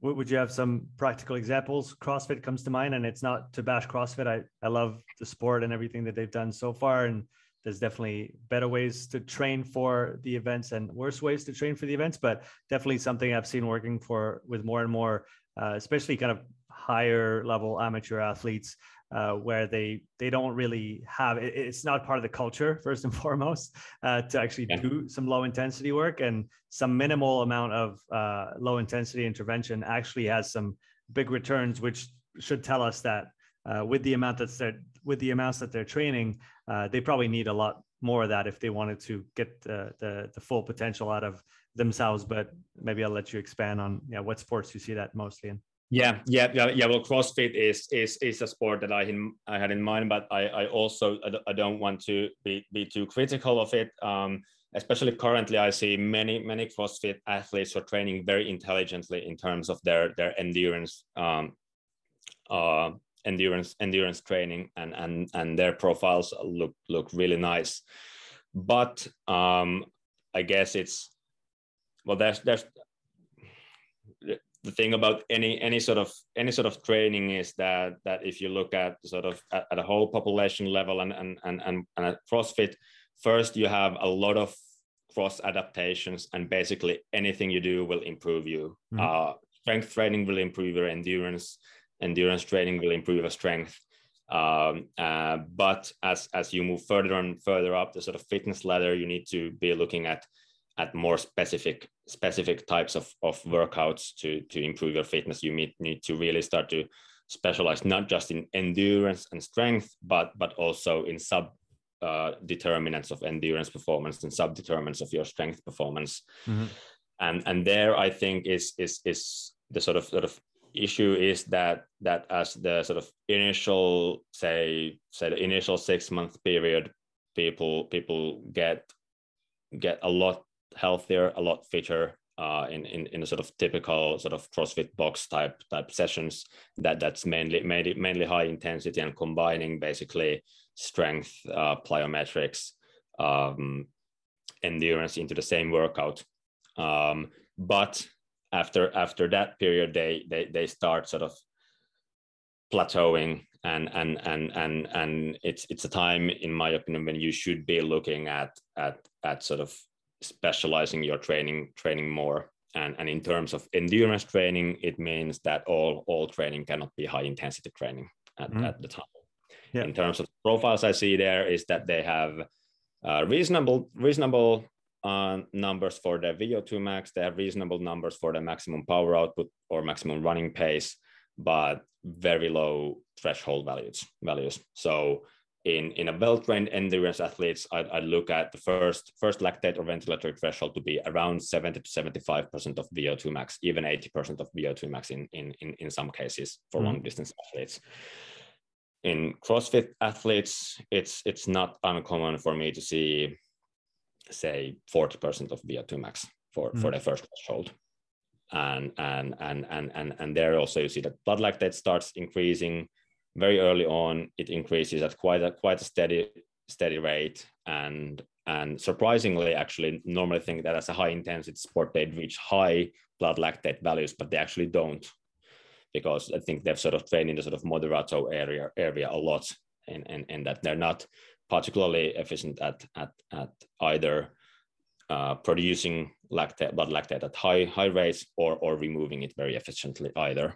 B: Would you have some practical examples? CrossFit comes to mind, and it's not to bash CrossFit. I I love the sport and everything that they've done so far, and there's definitely better ways to train for the events and worse ways to train for the events, but definitely something I've seen working for with more and more, uh, especially kind of higher level amateur athletes uh, where they they don't really have it, it's not part of the culture first and foremost uh, to actually yeah. do some low intensity work. And some minimal amount of uh, low intensity intervention actually has some big returns which should tell us that uh, with the amount that's there with the amounts that they're training uh, they probably need a lot more of that if they wanted to get the, the, the full potential out of themselves. But maybe i'll let you expand on yeah what sports you see that mostly in
A: yeah, yeah, yeah, yeah. Well, CrossFit is is is a sport that I I had in mind, but I I also I don't want to be be too critical of it. Um, especially currently, I see many many CrossFit athletes are training very intelligently in terms of their their endurance, um, uh, endurance endurance training, and and and their profiles look look really nice. But um, I guess it's well, there's there's the thing about any any sort of any sort of training is that that if you look at sort of at, at a whole population level and and and and, and at CrossFit, first you have a lot of cross adaptations, and basically anything you do will improve you. Mm-hmm. Uh, strength training will improve your endurance. Endurance training will improve your strength. Um, uh, but as as you move further and further up the sort of fitness ladder, you need to be looking at at more specific specific types of, of workouts to to improve your fitness you need, need to really start to specialize not just in endurance and strength but but also in sub uh, determinants of endurance performance and sub determinants of your strength performance mm-hmm. and and there i think is is is the sort of sort of issue is that that as the sort of initial say say the initial six month period people people get get a lot healthier a lot fitter uh, in, in in a sort of typical sort of CrossFit box type type sessions. That that's mainly mainly mainly high intensity and combining basically strength uh, plyometrics um, endurance into the same workout. Um, but after after that period they they they start sort of plateauing and and and and and it's it's a time in my opinion when you should be looking at at at sort of specializing your training training more and and in terms of endurance training it means that all all training cannot be high intensity training at, mm-hmm. at the time yeah. in terms of profiles i see there is that they have uh, reasonable reasonable uh, numbers for the VO2 max. They have reasonable numbers for the maximum power output or maximum running pace, but very low threshold values. Values. So in, in a well-trained endurance athletes, I'd, I'd, look at the first first lactate or ventilatory threshold to be around 70 to 75% of VO2 max, even 80% of VO2 max in, in, in, in some cases for mm. long distance athletes. In CrossFit athletes, it's it's not uncommon for me to see say 40% of VO2 max for, mm. for the first threshold. And, and, and, and, and, and there also you see that blood lactate starts increasing very early on. It increases at quite a, quite a steady, steady rate. And, and surprisingly, actually normally think that as a high intensity sport, they'd reach high blood lactate values, but they actually don't because I think they've sort of trained in the sort of moderato area area a lot, and, and, and that they're not particularly efficient at at at either uh, producing lactate blood lactate at high high rates or or removing it very efficiently either.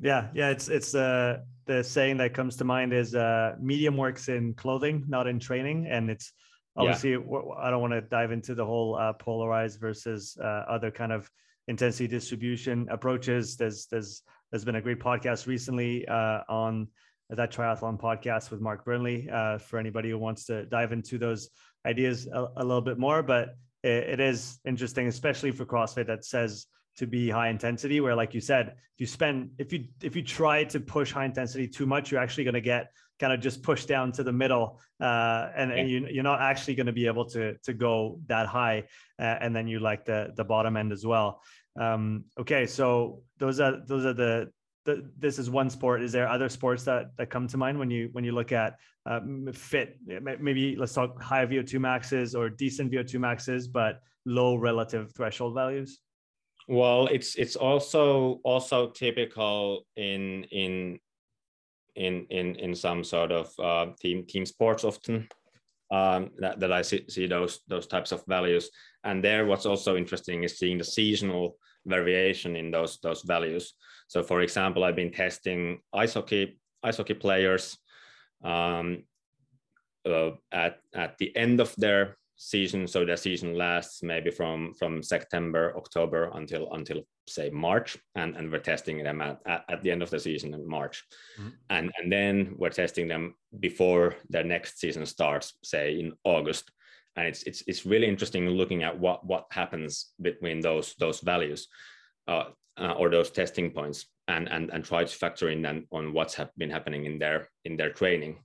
B: Yeah, yeah, it's it's uh, the saying that comes to mind is uh, medium works in clothing, not in training, and it's obviously yeah. I don't want to dive into the whole uh, polarized versus uh, other kind of intensity distribution approaches. There's there's there's been a great podcast recently uh, on that triathlon podcast with Mark Burnley uh, for anybody who wants to dive into those ideas a, a little bit more. But it, it is interesting, especially for CrossFit that says to be high intensity, where like you said, if you spend if you if you try to push high intensity too much, you're actually going to get kind of just pushed down to the middle, uh, and, yeah. and you, you're not actually going to be able to to go that high, uh, and then you like the the bottom end as well. Um, okay, so those are those are the the, this is one sport. Is there other sports that that come to mind when you when you look at uh, fit? Maybe let's talk high VO2 maxes or decent VO2 maxes, but low relative threshold values.
A: Well, it's it's also also typical in in in in in some sort of uh, team team sports often um, that, that I see, see those those types of values. And there, what's also interesting is seeing the seasonal variation in those those values. So, for example, I've been testing ice hockey ice hockey players um, uh, at at the end of their season. So their season lasts maybe from from September, October until until say March, and and we're testing them at, at, at the end of the season in March, mm-hmm. and and then we're testing them before their next season starts, say in August and it's it's it's really interesting looking at what what happens between those those values uh, uh, or those testing points and and and try to factor in then on what's have been happening in their in their training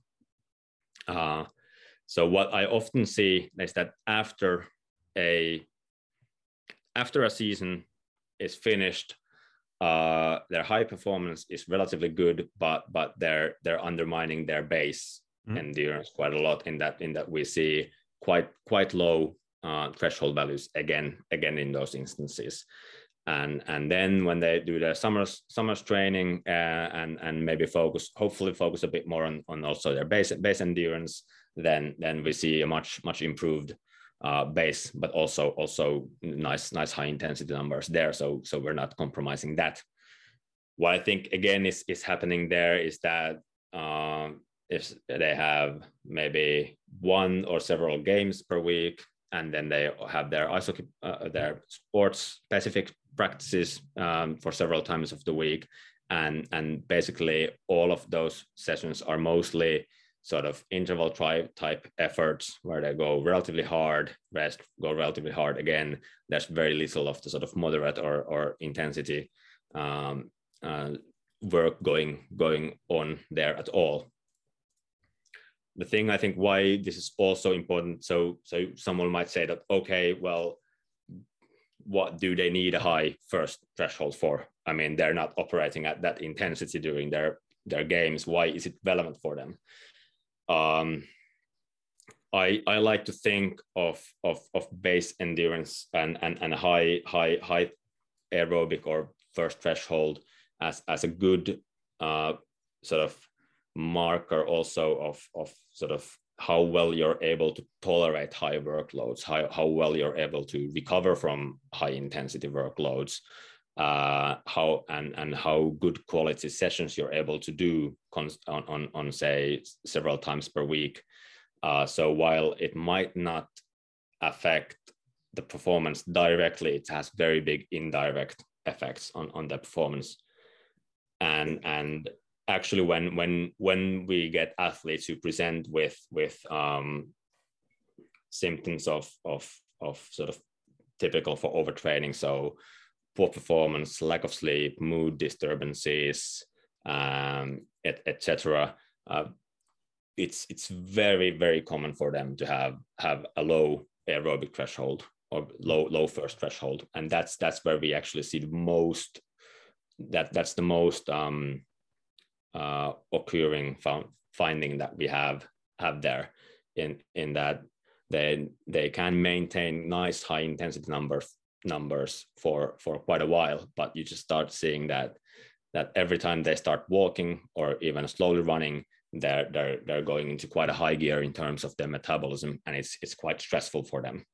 A: uh, so what i often see is that after a after a season is finished uh, their high performance is relatively good but but they're they're undermining their base mm. endurance quite a lot in that in that we see quite quite low uh, threshold values again again in those instances and and then when they do their summers summers training uh, and and maybe focus hopefully focus a bit more on, on also their base base endurance then then we see a much much improved uh, base but also also nice nice high intensity numbers there. So so we're not compromising that. What i think again is is happening there is that um, if they have maybe one or several games per week and then they have their ice hockey, uh, their sports specific practices um, for several times of the week and and basically all of those sessions are mostly sort of interval type efforts where they go relatively hard rest go relatively hard again. There's very little of the sort of moderate or, or intensity um, uh, work going going on there at all. The thing i think why this is also important so so someone might say that okay well what do they need a high first threshold for? I mean they're not operating at that intensity during their their games. Why is it relevant for them um I, I like to think of, of, of base endurance and, and, and high, high, high aerobic or first threshold as, as a good uh, sort of marker also of, of sort of how well you're able to tolerate high workloads, how, how well you're able to recover from high intensity workloads, uh, how and, and how good quality sessions you're able to do on, on, on say several times per week uh, so while it might not affect the performance directly, it has very big indirect effects on, on the performance. And and actually, when when when we get athletes who present with with um, symptoms of of of sort of typical for overtraining, so poor performance, lack of sleep, mood disturbances, um, etc. Et uh, it's it's very very common for them to have have a low aerobic threshold or low low first threshold and that's that's where we actually see the most that that's the most um, uh, occurring found, finding that we have have there in in that they they can maintain nice high intensity numbers numbers for for quite a while but you just start seeing that that every time they start walking or even slowly running they're they're they're going into quite a high gear in terms of their metabolism and it's it's quite stressful for them.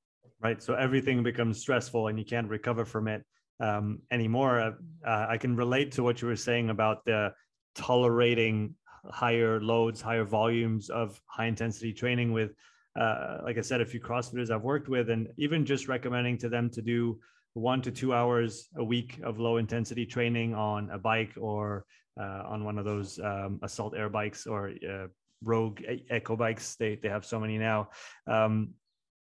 B: Right so everything becomes stressful and you can't recover from it um, anymore. Uh, i can relate to what you were saying about the tolerating higher loads higher volumes of high intensity training with uh, like i said a few crossfitters i've worked with and even just recommending to them to do one to two hours a week of low intensity training on a bike or uh, on one of those um, assault air bikes or uh, Rogue Echo bikes they, they have so many now um,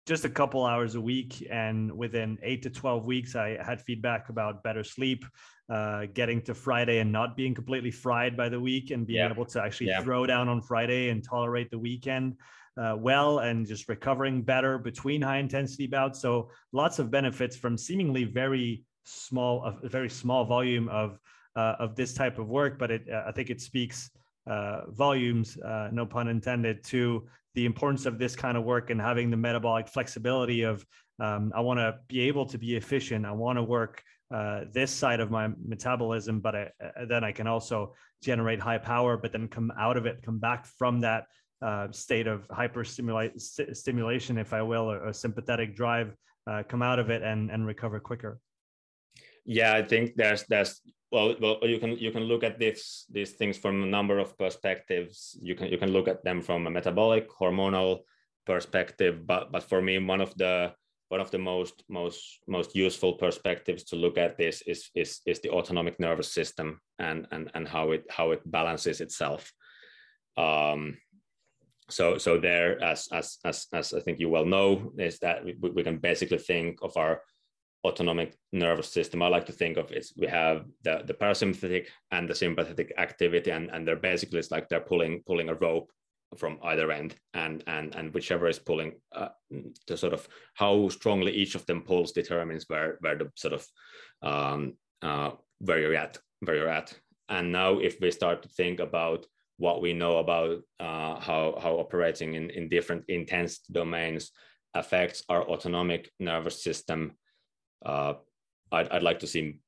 B: just a couple hours a week and within 8 to 12 weeks i had feedback about better sleep uh, getting to friday and not being completely fried by the week and being yeah. able to actually yeah. throw down on friday and tolerate the weekend uh, well and just recovering better between high intensity bouts. So lots of benefits from seemingly very small, a very small volume of uh, of this type of work. But it, uh, I think it speaks uh, volumes, uh, no pun intended, to the importance of this kind of work and having the metabolic flexibility of um, I want to be able to be efficient. I want to work uh, this side of my metabolism, but I, then I can also generate high power, but then come out of it, come back from that uh, state of hyper st- stimulation, if I will, or, or sympathetic drive, uh, come out of it and, and recover quicker.
A: Yeah, I think there's there's well, well, you can you can look at this these things from a number of perspectives. You can you can look at them from a metabolic, hormonal perspective, but but for me, one of the one of the most most most useful perspectives to look at this is is is the autonomic nervous system and and and how it how it balances itself. Um, so so there as as as, as i think you well know is that we, we can basically think of our autonomic nervous system. I like to think of it we have the the parasympathetic and the sympathetic activity and and they're basically it's like they're pulling pulling a rope from either end and and and whichever is pulling uh, the sort of how strongly each of them pulls determines where where the sort of um uh where you're at where you're at. And now if we start to think about what we know about uh, how, how operating in, in different intense domains affects our autonomic nervous system. Uh, I'd, I'd like to see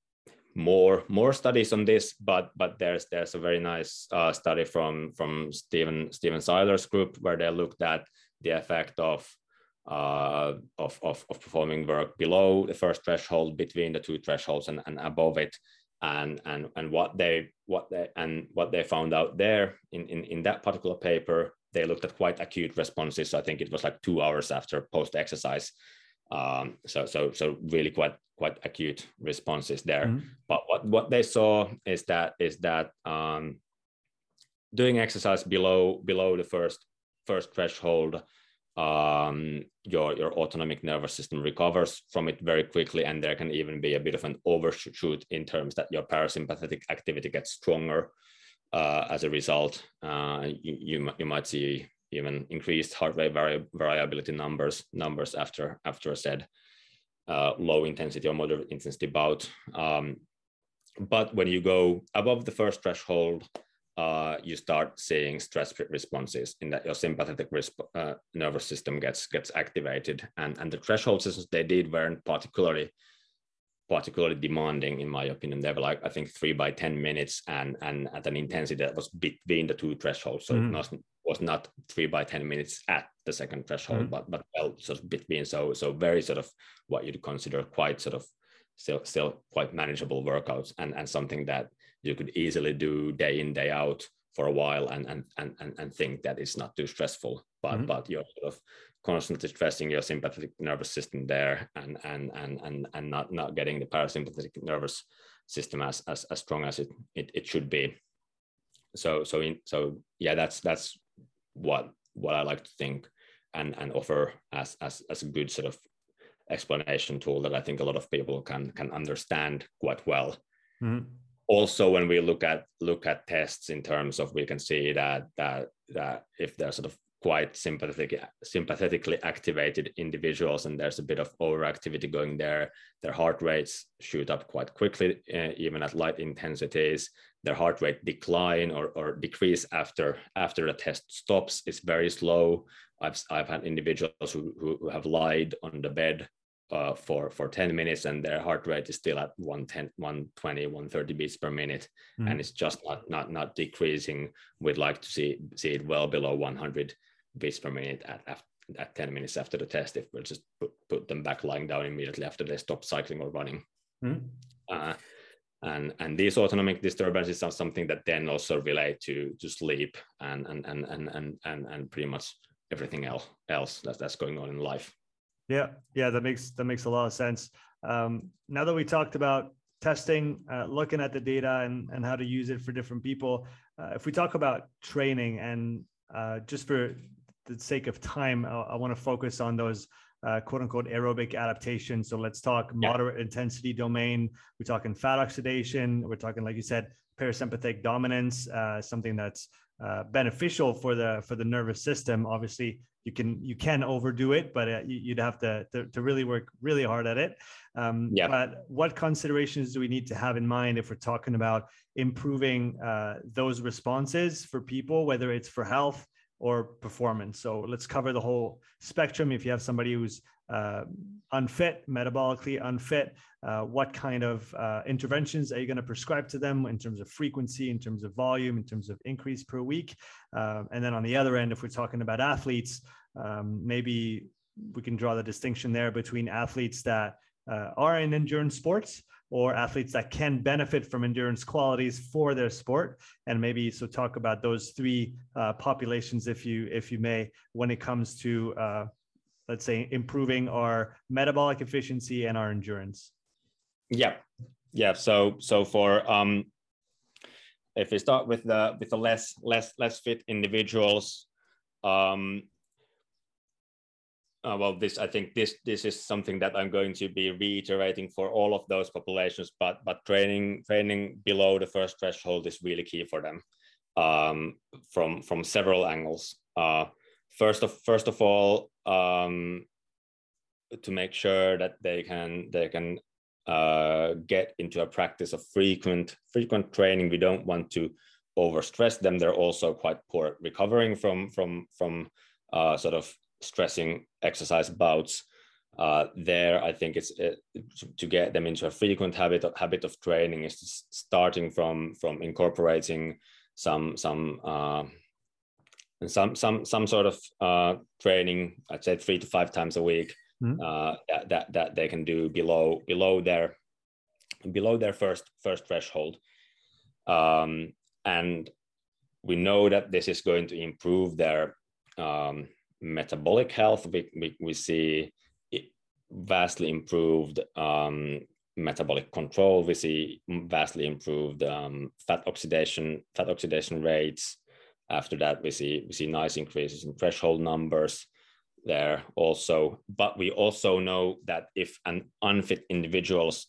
A: more more studies on this, but but there's there's a very nice uh, study from from Stephen Stephen Seiler's group where they looked at the effect of uh, of, of, of performing work below the first threshold, between the two thresholds, and, and above it, and and and what they what they and what they found out there in, in in that particular paper they looked at quite acute responses. So i think it was like two hours after post exercise um, so so so really quite quite acute responses there. Mm-hmm. but what what they saw is that is that um, doing exercise below below the first first threshold um, your your autonomic nervous system recovers from it very quickly, and there can even be a bit of an overshoot in terms that your parasympathetic activity gets stronger uh, as a result. Uh, you, you you might see even increased heart rate vari- variability numbers numbers after after a said uh, low intensity or moderate intensity bout. Um, but when you go above the first threshold, uh, you start seeing stress responses in that your sympathetic resp- uh, nervous system gets gets activated, and and the threshold systems they did weren't particularly particularly demanding in my opinion they were like i think three by 10 minutes and and at an intensity that was between the two thresholds so mm-hmm. it was, was not three by 10 minutes at the second threshold mm-hmm. but but well sort of between so so very sort of what you'd consider quite sort of still still quite manageable workouts and and something that you could easily do day in day out for a while and and and and, and think that it's not too stressful but mm-hmm. but you're sort of constantly stressing your sympathetic nervous system there and and and and, and not not getting the parasympathetic nervous system as as, as strong as it, it it should be so so in so yeah that's that's what what i like to think and and offer as as as a good sort of explanation tool that i think a lot of people can can understand quite well mm-hmm. Also when we look at look at tests in terms of we can see that that that if there's sort of quite sympathetic, sympathetically activated individuals, and there's a bit of overactivity going there. Their heart rates shoot up quite quickly, uh, even at light intensities. Their heart rate decline or, or decrease after after the test stops is very slow. I've I've had individuals who, who have lied on the bed uh, for for 10 minutes and their heart rate is still at 110 120 130 beats per minute mm. and it's just not not not decreasing we'd like to see see it well below 100 beats per minute at, at, at 10 minutes after the test if we'll just put, put them back lying down immediately after they stop cycling or running. Mm. Uh, and and these autonomic disturbances are something that then also relate to to sleep and and and and and and, and pretty much everything else else that, that's going on in life.
B: Yeah, yeah, that makes that makes a lot of sense. Um, now that we talked about testing, uh, looking at the data and and how to use it for different people, uh, if we talk about training and uh, just for the sake of time, I, I want to focus on those uh, quote unquote aerobic adaptation. So let's talk yeah. moderate intensity domain. We're talking fat oxidation. We're talking, like you said, parasympathetic dominance, uh, something that's uh, beneficial for the for the nervous system. Obviously, you can you can overdo it, but uh, you, would have to, to, to really work really hard at it. Um, yeah. But what considerations do we need to have in mind if we're talking about improving uh, those responses for people, whether it's for health or performance. So let's cover the whole spectrum. If you have somebody who's uh, unfit, metabolically unfit, uh, what kind of uh, interventions are you going to prescribe to them in terms of frequency, in terms of volume, in terms of increase per week? Uh, and then on the other end, if we're talking about athletes, um, maybe we can draw the distinction there between athletes that uh, are in endurance sports or athletes that can benefit from endurance qualities for their sport and maybe so talk about those three uh, populations if you if you may when it comes to uh, let's say improving our metabolic efficiency and our endurance
A: yeah yeah so so for um if we start with the with the less less less fit individuals um uh, well, this I think this this is something that I'm going to be reiterating for all of those populations. But but training training below the first threshold is really key for them um, from from several angles. Uh, first of first of all, um, to make sure that they can they can uh, get into a practice of frequent frequent training. We don't want to overstress them. They're also quite poor recovering from from from uh, sort of stressing exercise bouts uh, there i think it's uh, to get them into a frequent habit of, habit of training is starting from from incorporating some some uh, some some some sort of uh, training i'd say three to five times a week mm-hmm. that, that that they can do below below their below their first first threshold um, and we know that this is going to improve their um, metabolic health, we, we, we see vastly improved um, metabolic control. We see vastly improved um, fat oxidation fat oxidation rates. After that, we see we see nice increases in threshold numbers. there also. But we also know that if an unfit individuals,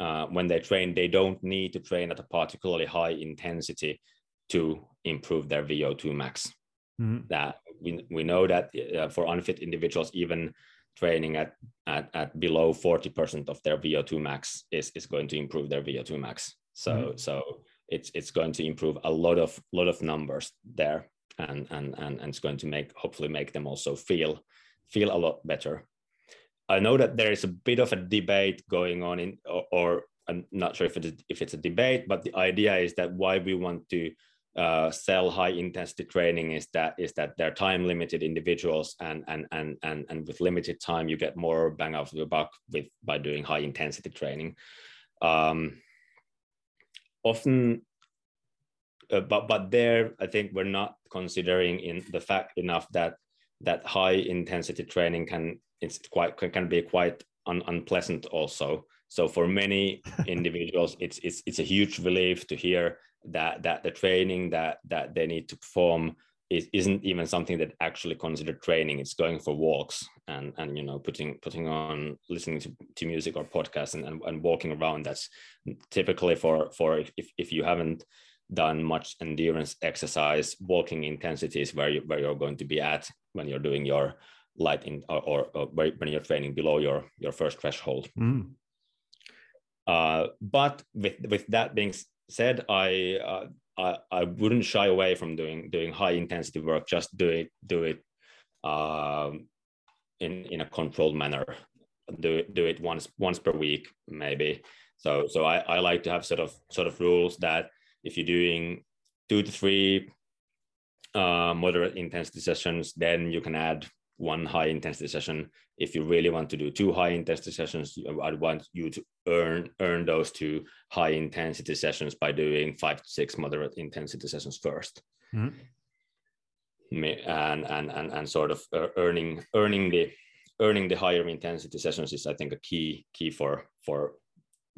A: uh, when they train, they don't need to train at a particularly high intensity to improve their VO2 max. Mm-hmm. That we, we know that uh, for unfit individuals, even training at, at, at below 40% of their VO2 max is, is going to improve their VO2 max. So, mm-hmm. so it's, it's going to improve a lot of, lot of numbers there and, and, and, and it's going to make, hopefully make them also feel, feel a lot better. I know that there is a bit of a debate going on in, or, or I'm not sure if it's, if it's a debate, but the idea is that why we want to uh, sell high intensity training is that is that they're time limited individuals and and and and and with limited time you get more bang out of the buck with by doing high intensity training um, often uh, but but there i think we're not considering in the fact enough that that high intensity training can it's quite can be quite un, unpleasant also. So for many individuals it's it's it's a huge relief to hear that that the training that that they need to perform is, isn't even something that actually considered training. It's going for walks and and you know putting putting on listening to, to music or podcasts and, and, and walking around that's typically for for if, if you haven't done much endurance exercise walking intensities where you where you're going to be at when you're doing your light in or, or, or when you're training below your your first threshold mm. uh, but with with that being said, I, uh, I, I wouldn't shy away from doing doing high intensity work. Just do it do it um, in in a controlled manner. Do it do it once once per week maybe. So so I, I like to have sort of sort of rules that if you're doing two to three uh, moderate intensity sessions, then you can add one high intensity session. If you really want to do two high intensity sessions, I'd want you to earn earn those two high intensity sessions by doing five to six moderate intensity sessions 1st mm-hmm. And, and and and sort of earning earning the earning the higher intensity sessions is I think a key key for for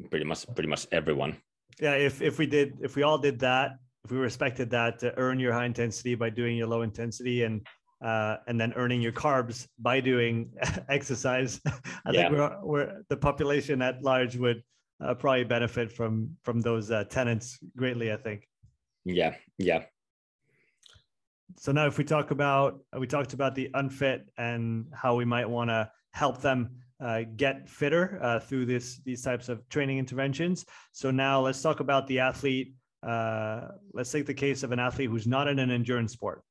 A: pretty much pretty much everyone.
B: Yeah, if if we did if we all did that, if we respected that to earn your high intensity by doing your low intensity and uh, and then earning your carbs by doing exercise. I yeah. think we're, we're, the population at large would uh, probably benefit from from those uh, tenants greatly. I think.
A: Yeah. Yeah.
B: So now, if we talk about we talked about the unfit and how we might want to help them uh, get fitter uh, through this these types of training interventions. So now let's talk about the athlete. Uh, let's take the case of an athlete who's not in an endurance sport.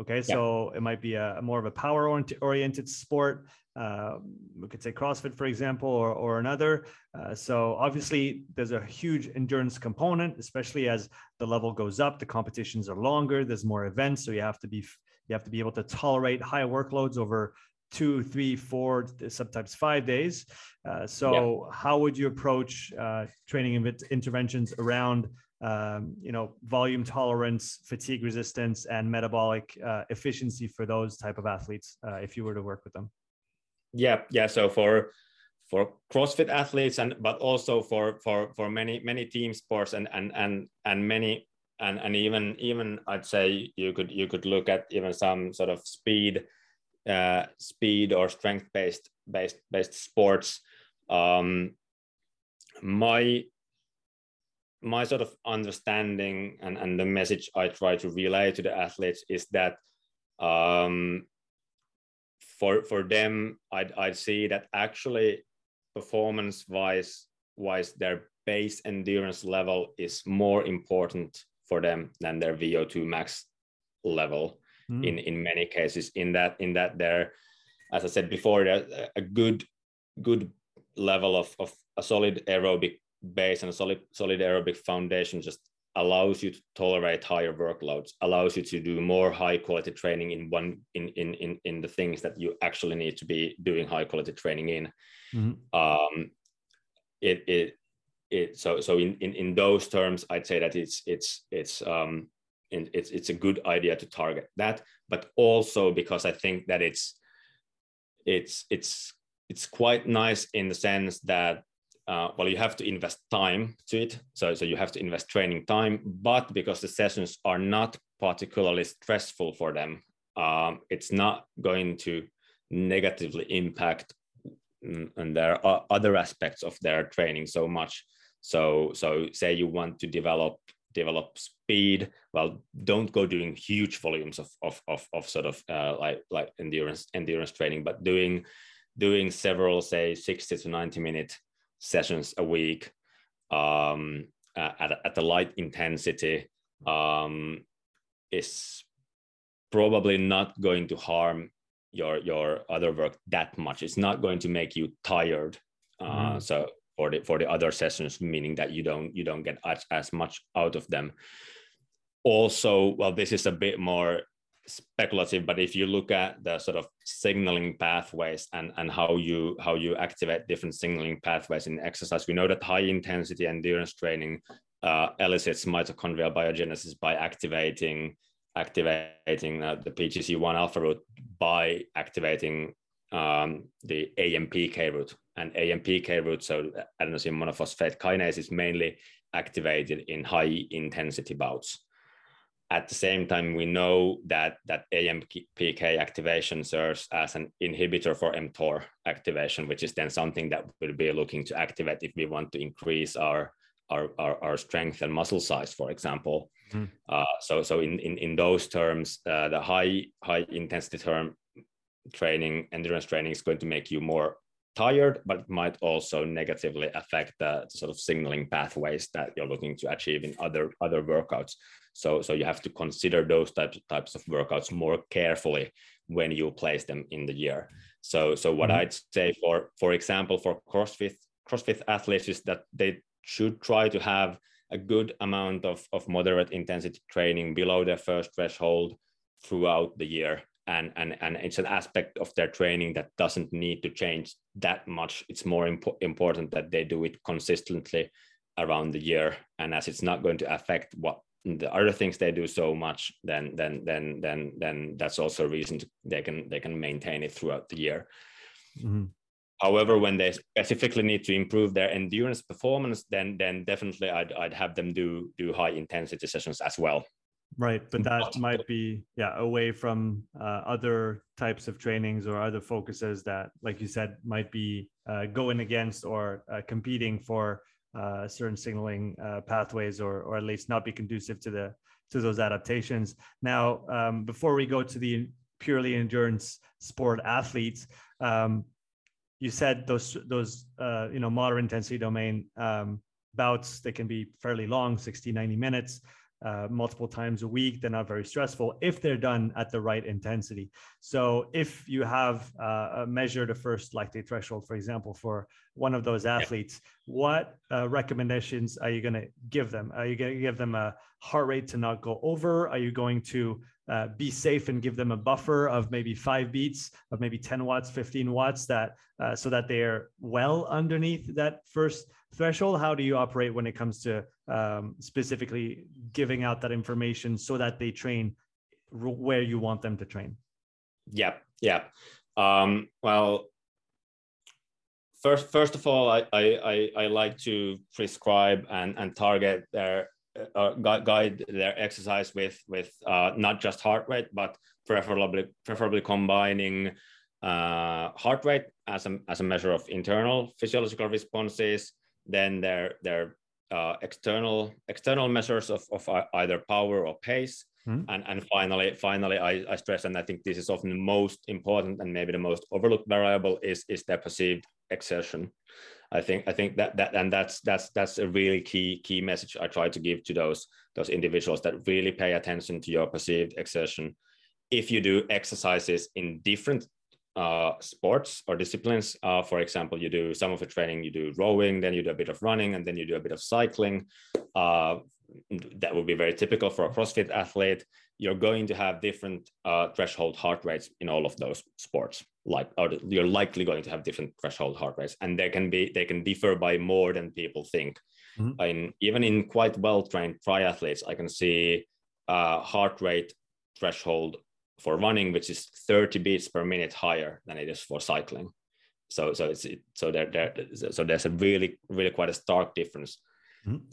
B: Okay, so it might be a, a, more of a power oriented sport. Uh, we could say CrossFit, for example, or, or another. Uh, so obviously, there's a huge endurance component, especially as the level goes up. The competitions are longer. There's more events, so you have to be you have to be able to tolerate high workloads over two, three, four, sometimes five days. Uh, so, yeah. how would you approach uh, training interventions around um, you know, volume tolerance, fatigue resistance, and metabolic uh, efficiency for those type of athletes uh, if you were to work with them?
A: Yeah, yeah. So for for CrossFit athletes and but also for for for many many team sports and and and and many and and even even I'd say you could you could look at even some sort of speed uh, speed or strength based based based sports. Um, my my sort of understanding and, and the message I try to relay to the athletes is that um, for for them, I'd, I'd see that actually performance wise wise their base endurance level is more important for them than their VO2 max level mm. in in many cases in that in that there as I said before a good good level of, of a solid aerobic base and a solid solid aerobic foundation just allows you to tolerate higher workloads allows you to do more high quality training in one in in in, in the things that you actually need to be doing high quality training in mm-hmm. um it it it so so in, in in those terms i'd say that it's it's it's um it's it's a good idea to target that but also because i think that it's it's it's it's quite nice in the sense that uh, well, you have to invest time to it. So, so you have to invest training time, but because the sessions are not particularly stressful for them, um, it's not going to negatively impact and there are other aspects of their training so much so so say you want to develop develop speed well don't go doing huge volumes of of of, of sort of uh, like like endurance endurance training but doing doing several say 60 to 90 minute sessions a week um, at, at the light intensity um, is probably not going to harm your your other work that much. It's not going to make you tired. Uh, mm. So for the for the other sessions, meaning that you don't you don't get as, as much out of them. Also, well, this is a bit more speculative, but if you look at the sort of signaling pathways and, and how you how you activate different signaling pathways in exercise, we know that high intensity endurance training uh, elicits mitochondrial biogenesis by activating activating uh, the PGC1 alpha route by activating um, the AMPK route. And AMPK route, so adenosine monophosphate kinase, is mainly activated in high intensity bouts. At the same time, we know that, that AMPK activation serves as an inhibitor for mTOR activation, which is then something that we'll be looking to activate if we want to increase our, our, our, our strength and muscle size, for example. Mm. Uh, so so in, in, in those terms, uh, the high high intensity term training, endurance training is going to make you more tired, but might also negatively affect the sort of signaling pathways that you're looking to achieve in other other workouts. So so you have to consider those types types of workouts more carefully when you place them in the year. So so what mm-hmm. I'd say for for example for CrossFit CrossFit athletes is that they should try to have a good amount of, of moderate intensity training below their first threshold throughout the year. And, and, and it's an aspect of their training that doesn't need to change that much. It's more impo- important that they do it consistently around the year. And as it's not going to affect what the other things they do so much, then then then then then that's also a reason to, they can they can maintain it throughout the year. Mm-hmm. However, when they specifically need to improve their endurance performance, then then definitely I'd I'd have them do do high intensity sessions as well.
B: Right, but that might be yeah away from uh, other types of trainings or other focuses that, like you said, might be uh, going against or uh, competing for uh, certain signaling uh, pathways, or or at least not be conducive to the to those adaptations. Now, um, before we go to the purely endurance sport athletes, um, you said those those uh, you know moderate intensity domain um, bouts they can be fairly long 60 90 minutes uh, multiple times a week they're not very stressful if they're done at the right intensity. So if you have uh, measured a first lactate threshold for example for one of those athletes what uh, recommendations are you going to give them? Are you going to give them a heart rate to not go over? Are you going to uh, be safe and give them a buffer of maybe five beats of maybe 10 watts 15 watts that uh, so that they're well underneath that first threshold how do you operate when it comes to um, specifically giving out that information so that they train where you want them to train?
A: Yeah yeah. Um, well first first of all I, I i like to prescribe and and target their uh, guide their exercise with with uh, not just heart rate, but preferably preferably combining uh, heart rate as a as a measure of internal physiological responses, then their their uh, external external measures of, of either power or pace, mm. and and finally finally I, I stress and I think this is often the most important and maybe the most overlooked variable is is their perceived exertion. I think I think that that and that's that's that's a really key key message I try to give to those those individuals that really pay attention to your perceived exertion. If you do exercises in different uh, sports or disciplines, uh, for example, you do some of the training, you do rowing, then you do a bit of running, and then you do a bit of cycling. Uh, that would be very typical for a CrossFit athlete you're going to have different uh, threshold heart rates in all of those sports like or you're likely going to have different threshold heart rates and they can be they can differ by more than people think mm-hmm. and even in quite well trained triathletes i can see uh, heart rate threshold for running which is 30 beats per minute higher than it is for cycling. So so it's so there, there so there's a really really quite a stark difference. Mm-hmm.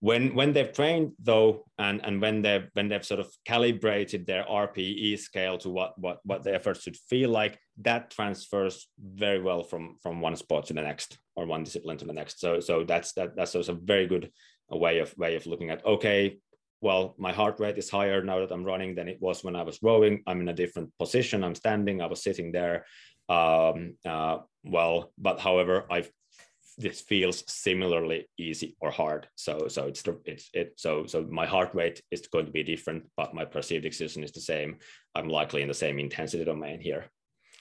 A: When when they've trained though and and when they've when they've sort of calibrated their rpe scale to what what what the effort should feel like that transfers very well from from one sport to the next or one discipline to the next. So so that's that that's also a very good way of way of looking at okay well my heart rate is higher now that i'm running than it was when i was rowing i'm in a different position i'm standing i was sitting there um uh well but however i've this feels similarly easy or hard. So so it's it's it so so my heart rate is going to be different, but my perceived exertion is the same. I'm likely in the same intensity domain here.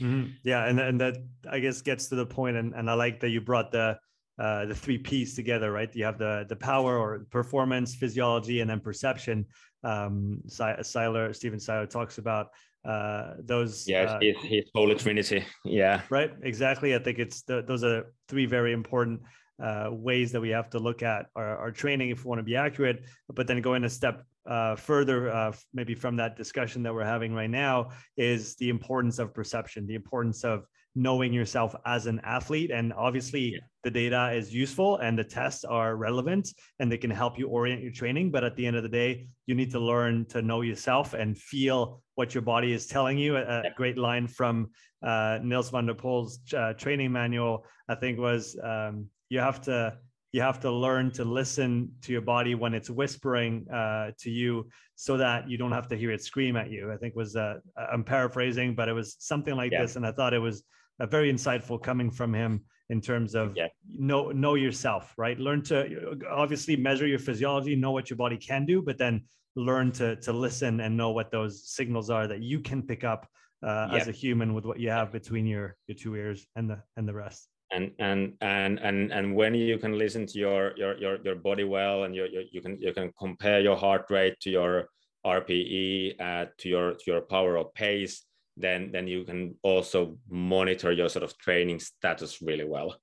B: Mm-hmm. Yeah, and and that I guess gets to the point, and and I like that you brought the uh, the three P's together, right? You have the the power or performance, physiology, and then perception. Um, Seiler, Stephen Seiler talks about uh, those.
A: Yeah,
B: uh,
A: he's, he's Holy Trinity. Yeah.
B: Right. Exactly. I think it's the, those are three very important uh, ways that we have to look at our, our, training if we want to be accurate. But then going a step uh, further, uh, maybe from that discussion that we're having right now, is the importance of perception, the importance of knowing yourself as an athlete. And obviously, yeah. the data is useful and the tests are relevant and they can help you orient your training. But at the end of the day, you need to learn to know yourself and feel what your body is telling you. A, a great line from uh, Nils van der Poel's uh, training manual, I think, was um, you have to you have to learn to listen to your body when it's whispering uh, to you so that you don't have to hear it scream at you i think was uh, i'm paraphrasing but it was something like yeah. this and i thought it was uh, very insightful coming from him in terms of yeah. know know yourself right learn to obviously measure your physiology know what your body can do but then learn to to listen and know what those signals are that you can pick up uh, yeah. as a human with what you have between your your two ears and the and the rest
A: and and and and and when you can listen to your your your, your body well and you, you you can you can compare your heart rate to your rpe uh, to your to your power or pace then then you can also monitor your sort of training status really well.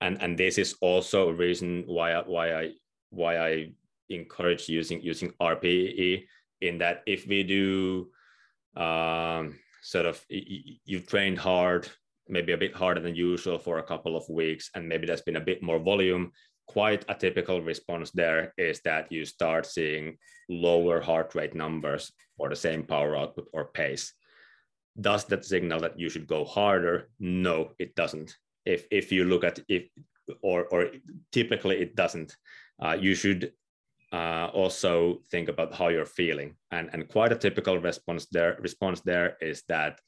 A: And and this is also a reason why I, why i why i encourage using using rpe in that if we do um, sort of you've trained hard maybe a bit harder than usual for a couple of weeks and maybe there's been a bit more volume quite a typical response there is that you start seeing lower heart rate numbers for the same power output or pace does that signal that you should go harder no it doesn't if if you look at if or or typically it doesn't uh, you should uh, also think about how you're feeling and and quite a typical response there response there is that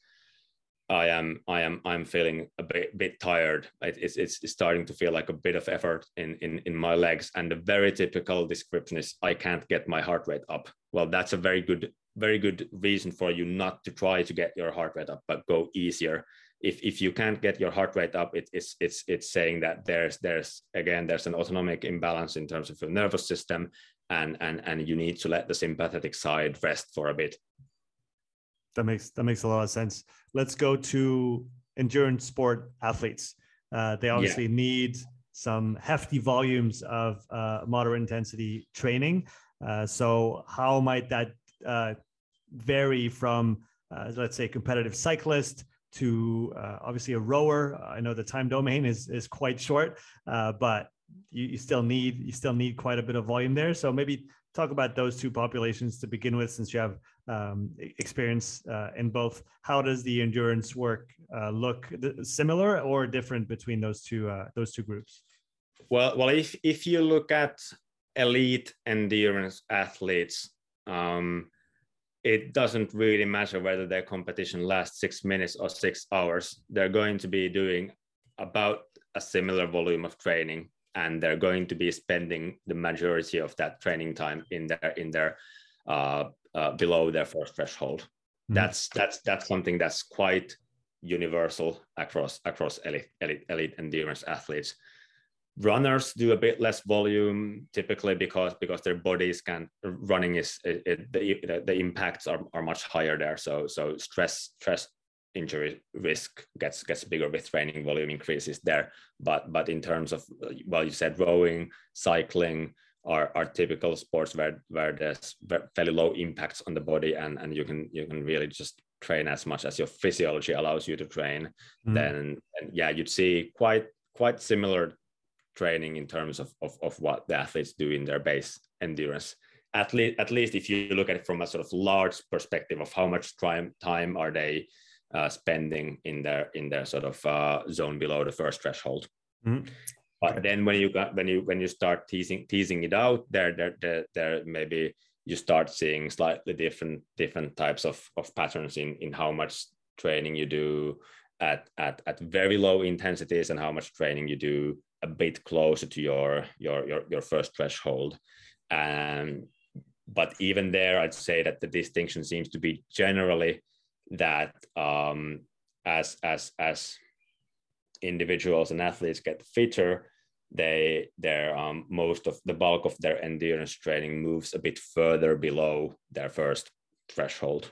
A: I am I am I'm feeling a bit bit tired. It's it's starting to feel like a bit of effort in in in my legs. And the very typical description is I can't get my heart rate up. Well, that's a very good very good reason for you not to try to get your heart rate up, but go easier. If if you can't get your heart rate up, it, it's it's it's saying that there's there's again there's an autonomic imbalance in terms of your nervous system, and and and you need to let the sympathetic side rest for a bit
B: that makes that makes a lot of sense. Let's go to endurance sport athletes. Uh, they obviously yeah. need some hefty volumes of uh, moderate intensity training. Uh, so how might that uh, vary from, uh, let's say, competitive cyclist to uh, obviously a rower? I know the time domain is is quite short, but you, you still need you still need quite a bit of volume there. So maybe talk about those two populations to begin with, since you have um, experience uh, in both. How does the endurance work uh, look similar or different between those two uh, those two groups?
A: Well, well, if if you look at elite endurance athletes, um, it doesn't really matter whether their competition lasts six minutes or six hours. They're going to be doing about a similar volume of training and they're going to be spending the majority of that training time in their in their uh, uh, below their first threshold. Mm-hmm. That's that's that's something that's quite universal across across elite, elite elite endurance athletes. Runners do a bit less volume typically because because their bodies can running is it, it, the, the impacts are, are much higher there. So so stress stress injury risk gets gets bigger with training volume increases there. But but in terms of well, you said rowing, cycling are, are typical sports where where there's fairly low impacts on the body and and you can you can really just train as much as your physiology allows you to train. Mm. Then and yeah, you'd see quite quite similar training in terms of, of, of what the athletes do in their base endurance. At least, at least if you look at it from a sort of large perspective of how much time time are they uh, spending in their in their sort of uh, zone below the first threshold. Mm-hmm. But okay. then when you got when you when you start teasing teasing it out, there there there, there maybe you start seeing slightly different different types of, of patterns in in how much training you do at, at at very low intensities and how much training you do a bit closer to your your your, your first threshold. And but even there, I'd say that the distinction seems to be generally that um, as as as individuals and athletes get fitter, they their um, most of the bulk of their endurance training moves a bit further below their first threshold.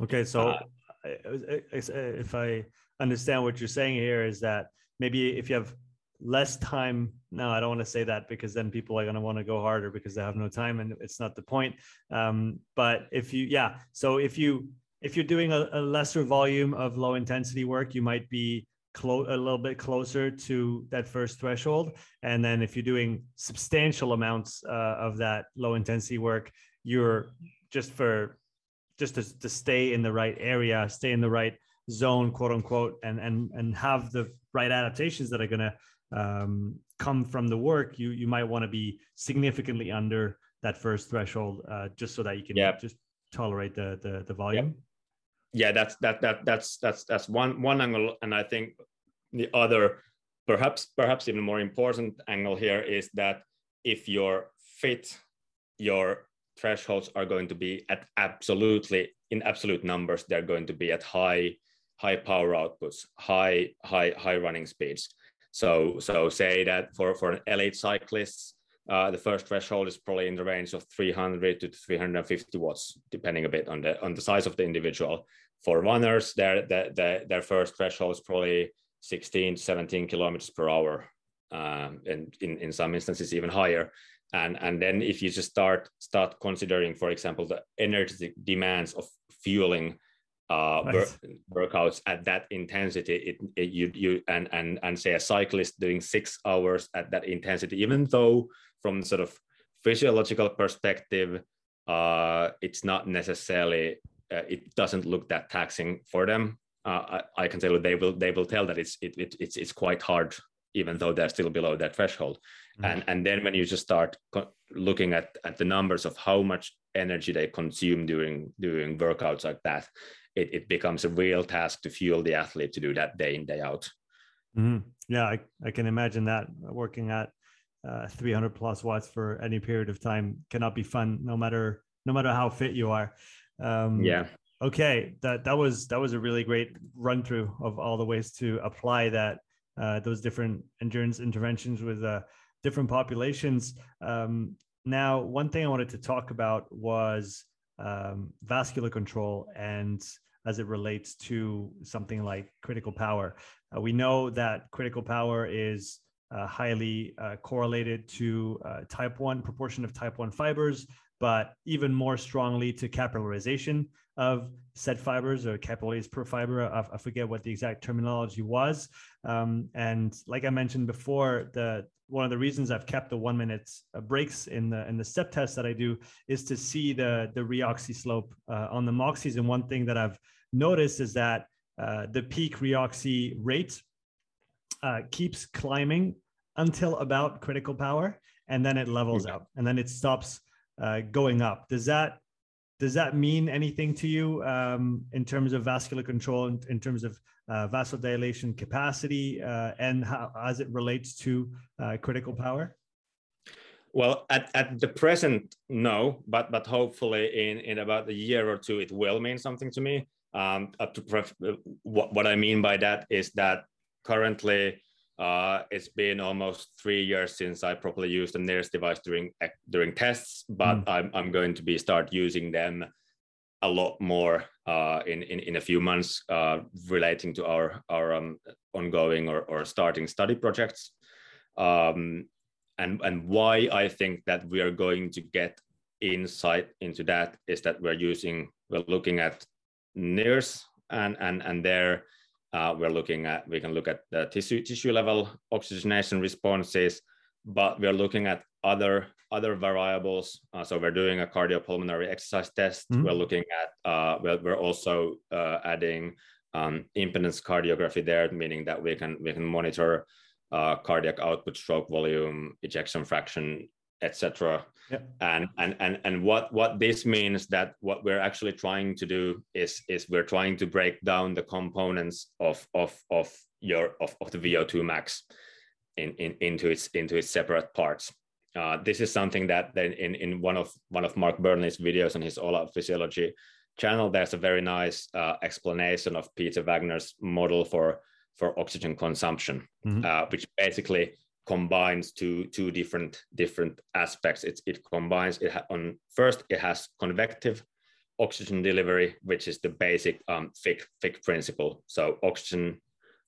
B: Okay, so uh, if I understand what you're saying here is that maybe if you have less time. No i don't want to say that because then people are going to want to go harder because they have no time and it's not the point. Um, but if you yeah so if you if you're doing a, a lesser volume of low intensity work you might be close a little bit closer to that first threshold. And then if you're doing substantial amounts uh, of that low intensity work you're just for just to, to stay in the right area stay in the right zone quote unquote and and and have the right adaptations that are going to um, come from the work, you you might want to be significantly under that first threshold, uh, just so that you can yep. just tolerate the the, the volume. Yep.
A: Yeah, that's that that that's that's that's one one angle, and I think the other, perhaps perhaps even more important angle here is that if you're fit, your thresholds are going to be at absolutely in absolute numbers. They're going to be at high high power outputs, high high high running speeds so, so say that for, for an elite cyclist, uh, the first threshold is probably in the range of 300 to 350 watts, depending a bit on the on the size of the individual. For runners, their their, their, first threshold is probably 16 to 17 kilometers per hour, um, and in, in some instances even higher. And and then if you just start start considering, for example, the energy demands of fueling uh, nice. workouts at that intensity it, it, you you and and and say a cyclist doing six hours at that intensity even though from sort of physiological perspective uh, it's not necessarily uh, it doesn't look that taxing for them uh, I, I, can tell you they will they will tell that it's it, it, it's it's quite hard even though they're still below that threshold mm. and and then when you just start co- looking at at the numbers of how much energy they consume during during workouts like that it, it becomes a real task to fuel the athlete to do that day in day out.
B: Mm-hmm. yeah I, I can imagine that working at uh, 300 plus watts for any period of time cannot be fun no matter no matter how fit you are.
A: Um, yeah.
B: okay that that was that was a really great run through of all the ways to apply that uh, those different endurance interventions with uh, different populations. Um, now one thing i wanted to talk about was um, vascular control and as it relates to something like critical power. Uh, we know that critical power is uh, highly uh, correlated to uh, type 1 proportion of type 1 fibers, but even more strongly to capillarization of said fibers or capillaries per fiber. I, I forget what the exact terminology was. Um, and like I mentioned before, the one of the reasons I've kept the one minute uh, breaks in the in the step test that I do is to see the the reoxy slope uh, on the moxies. And one thing that I've noticed is that uh, the peak reoxy rate uh, keeps climbing until about critical power, and then it levels out, and then it stops uh, going up. Does that does that mean anything to you um, in terms of vascular control, in, in terms of uh, vasodilation capacity, uh, and how as it relates to uh, critical power?
A: Well, at, at the present, no, but but hopefully in, in about a year or two, it will mean something to me. Um, to pref- what, what I mean by that is that currently uh, it's been almost three years since I properly used the NIRS device during during tests, but mm. I'm, I'm going to be start using them a lot more uh, in, in in a few months uh, relating to our our um, ongoing or, or starting study projects. Um, and and why I think that we are going to get insight into that is that we're using we're looking at NIRS and and and there Uh, we're looking at we can look at the tissue tissue level oxygenation responses, but we're looking at other other variables. Uh, so we're doing a cardiopulmonary exercise test. Mm-hmm. We're looking at uh, we're, we're also uh, adding um, impedance cardiography there, meaning that we can we can monitor uh, cardiac output, stroke volume, ejection fraction, etc. Yep. And and and and what what this means that what we're actually trying to do is is we're trying to break down the components of of of your of, of the VO2 max in, in into its into its separate parts. Uh, this is something that then in, in one of one of Mark Burnley's videos on his All Out Physiology channel, there's a very nice uh, explanation of Peter Wagner's model for for oxygen consumption, mm-hmm. uh, which basically combines two two different different aspects. It it combines it on first it has convective oxygen delivery, which is the basic um, Fick Fick principle. So oxygen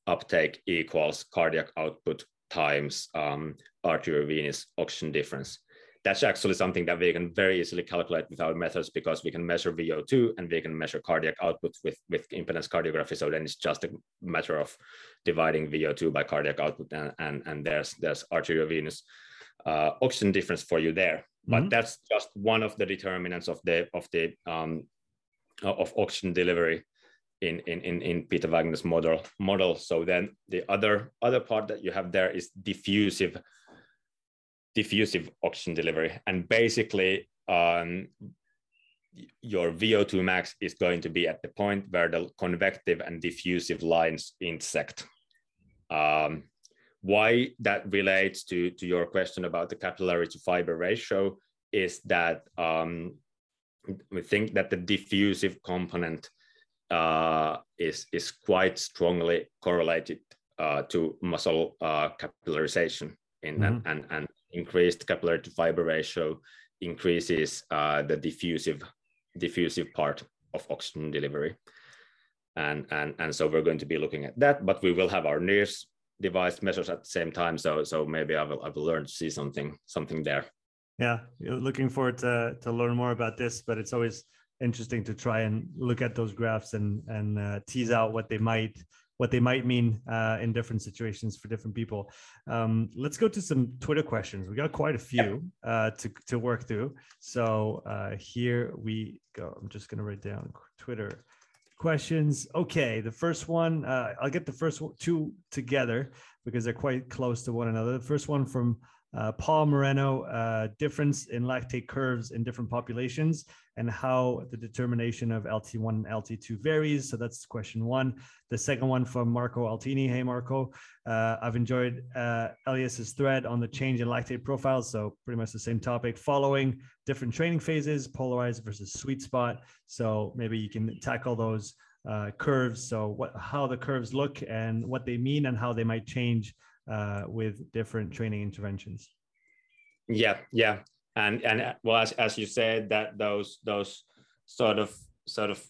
A: uptake equals cardiac output times um, arteriovenous oxygen difference that's actually something that we can very easily calculate with our methods because we can measure VO2 and we can measure cardiac output with, with impedance cardiography. So then it's just a matter of dividing VO2 by cardiac output and, and, and there's, there's arteriovenous uh, oxygen difference for you there. But mm-hmm. that's just one of the determinants of the, of the, um, of oxygen delivery in, in, in, in Peter Wagner's model, model. So then the other, other part that you have there is diffusive diffusive oxygen delivery. And basically, um, your VO2 max is going to be at the point where the convective and diffusive lines intersect. Um, why that relates to, to your question about the capillary to fiber ratio is that um, we think that the diffusive component uh, is, is quite strongly correlated uh, to muscle uh, capillarization in mm-hmm. and, and, increased capillary to fiber ratio increases uh, the diffusive diffusive part of oxygen delivery. And, and, and so we're going to be looking at that, but we will have our NIRS device measures at the same time. So, so maybe I will, I will learn to see something, something there.
B: Yeah, looking forward to, to learn more about this, but it's always interesting to try and look at those graphs and, and uh, tease out what they might what they might mean uh, in different situations for different people. Um, let's go to some Twitter questions. We got quite a few uh, to, to work through. So uh, here we go. I'm just going to write down Twitter questions. Okay, the first one, uh, I'll get the first two together because they're quite close to one another. The first one from uh, Paul Moreno, uh, difference in lactate curves in different populations and how the determination of LT1 and LT2 varies. So that's question one. The second one from Marco Altini. Hey, Marco. Uh, I've enjoyed uh, Elias's thread on the change in lactate profiles. So pretty much the same topic following different training phases, polarized versus sweet spot. So maybe you can tackle those uh, curves. So what, how the curves look and what they mean and how they might change uh, with different training interventions.
A: Yeah, yeah, and and uh, well, as, as you said, that those those sort of sort of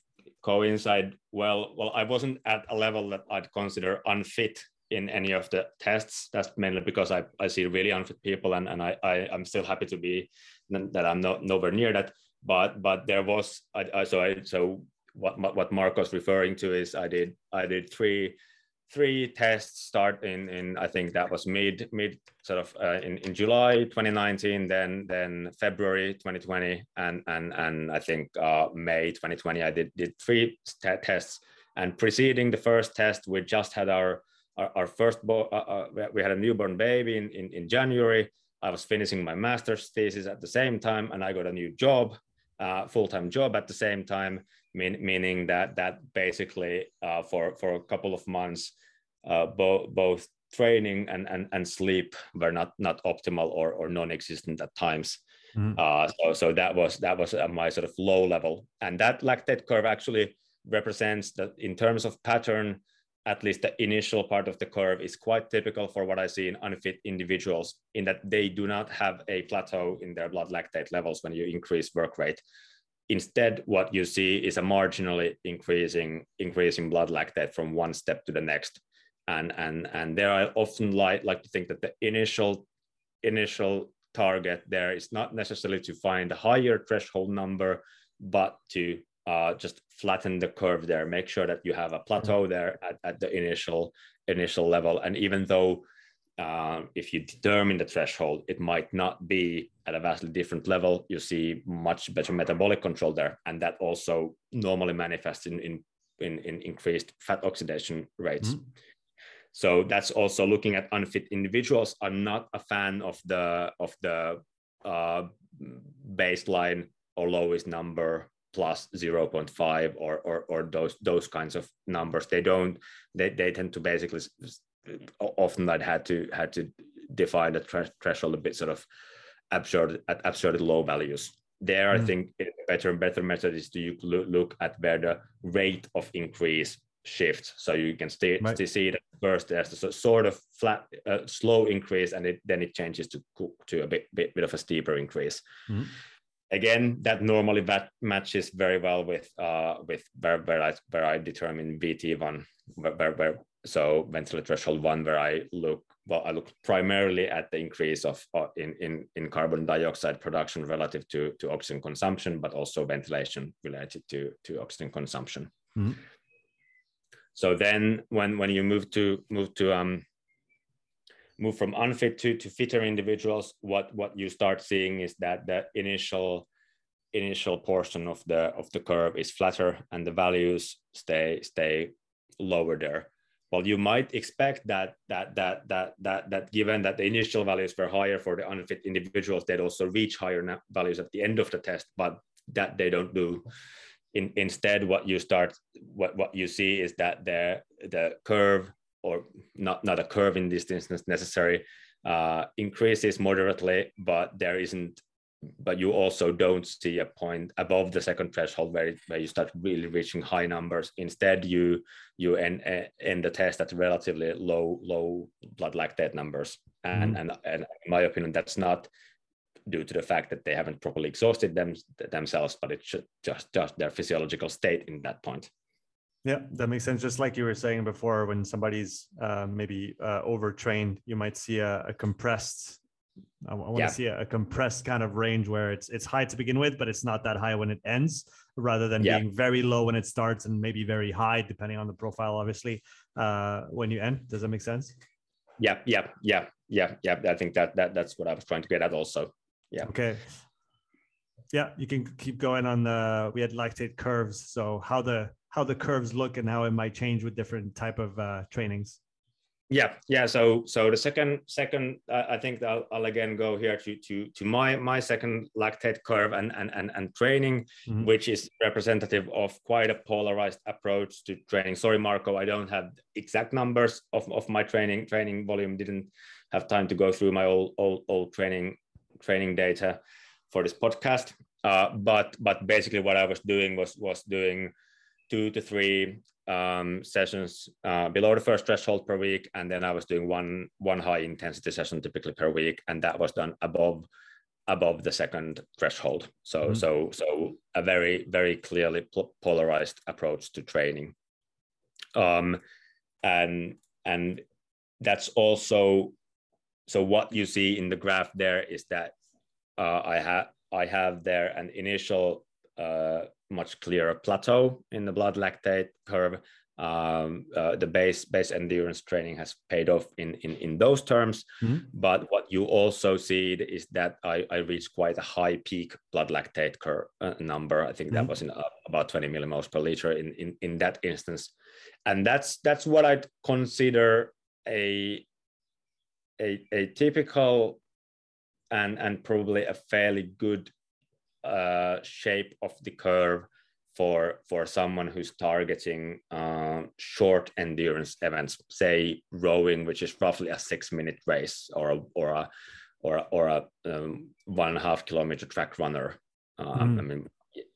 A: coincide well. Well, I wasn't at a level that I'd consider unfit in any of the tests. That's mainly because I, I see really unfit people, and, and I, I I'm still happy to be that I'm not nowhere near that. But but there was I, I so I so what what Marco's referring to is I did I did three three tests start in in I think that was mid mid sort of uh, in in July 2019, then then February 2020, and and and I think uh, May 2020. I did did three tests, and preceding the first test, we just had our our, our first bo- uh, uh we had a newborn baby in, in in January. I was finishing my master's thesis at the same time, and I got a new job, uh, full time job at the same time mean, meaning that that basically uh, for for a couple of months, uh, both both training and, and and sleep were not not optimal or or non-existent at times. Mm. Uh, so so that was that was uh, my sort of low level, and that lactate curve actually represents that in terms of pattern. At least the initial part of the curve is quite typical for what I see in unfit individuals, in that they do not have a plateau in their blood lactate levels when you increase work rate Instead, what you see is a marginally increasing increasing blood lactate from one step to the next. And, and, and there I often like, like to think that the initial initial target there is not necessarily to find a higher threshold number, but to uh, just flatten the curve there. Make sure that you have a plateau there at, at the initial initial level. And even though uh, if you determine the threshold, it might not be at a vastly different level. You see much better metabolic control there, and that also normally manifests in in, in, in increased fat oxidation rates. Mm-hmm. So that's also looking at unfit individuals. I'm not a fan of the of the uh, baseline or lowest number plus 0.5 or, or or those those kinds of numbers. They don't. They they tend to basically often that had to had to define the threshold a bit sort of absurd at absurdly low values. There, mm. I think a better and better method is to look at where the rate of increase shifts. So you can stay, right. see that first there's a sort of flat, uh, slow increase, and it, then it changes to to a bit, bit, bit of a steeper increase. Mm-hmm. Again, that normally that matches very well with uh, with where, where I where I determine VT one where, where so ventilator threshold one where I look well I look primarily at the increase of uh, in, in in carbon dioxide production relative to to oxygen consumption, but also ventilation related to to oxygen consumption. Mm-hmm. So then when when you move to move to um move from unfit to to fitter individuals, what what you start seeing is that the initial initial portion of the of the curve is flatter and the values stay stay lower there. Well, you might expect that that that that that that given that the initial values were higher for the unfit individuals, they'd also reach higher values at the end of the test, but that they don't do. In, instead what you start what, what you see is that the the curve or not not a curve in this instance necessary uh, increases moderately but there isn't but you also don't see a point above the second threshold where, where you start really reaching high numbers instead you you end, end the test at relatively low low blood lactate numbers and, mm-hmm. and and in my opinion that's not due to the fact that they haven't properly exhausted them themselves, but it's just just their physiological state in that point.
B: Yeah, that makes sense. Just like you were saying before, when somebody's uh, maybe uh, overtrained, you might see a, a compressed. I, I want yeah. to see a, a, compressed kind of range where it's it's high to begin with, but it's not that high when it ends, rather than yeah. being very low when it starts and maybe very high depending on the profile. Obviously, uh, when you end, does that make sense?
A: Yeah, yeah, yeah, yeah, yeah. I think that that that's what I was trying to get at also yeah
B: okay yeah you can keep going on the we had lactate curves so how the how the curves look and how it might change with different type of uh, trainings
A: yeah yeah so so the second second uh, i think I'll, I'll, again go here to to to my my second lactate curve and and and, and training mm-hmm. which is representative of quite a polarized approach to training sorry marco i don't have exact numbers of, of my training training volume didn't have time to go through my old old, old training training data for this podcast. Uh, but but basically, what I was doing was was doing two to three um, sessions uh, below the first threshold per week, and then I was doing one one high intensity session typically per week, and that was done above above the second threshold. So mm-hmm. so so a very very clearly polarized approach to training. Um, and and that's also so what you see in the graph there is that uh, I have I have there an initial uh, much clearer plateau in the blood lactate curve. Um, uh, the base base endurance training has paid off in in, in those terms. Mm-hmm. But what you also see is that I, I reached quite a high peak blood lactate curve uh, number. I think mm-hmm. that was in uh, about 20 millimoles per liter in, in in that instance, and that's that's what I'd consider a a, a typical and and probably a fairly good uh, shape of the curve for for someone who's targeting uh, short endurance events, say rowing, which is roughly a six minute race, or a, or a or a, or a um, one and a half kilometer track runner. Um, mm. I mean,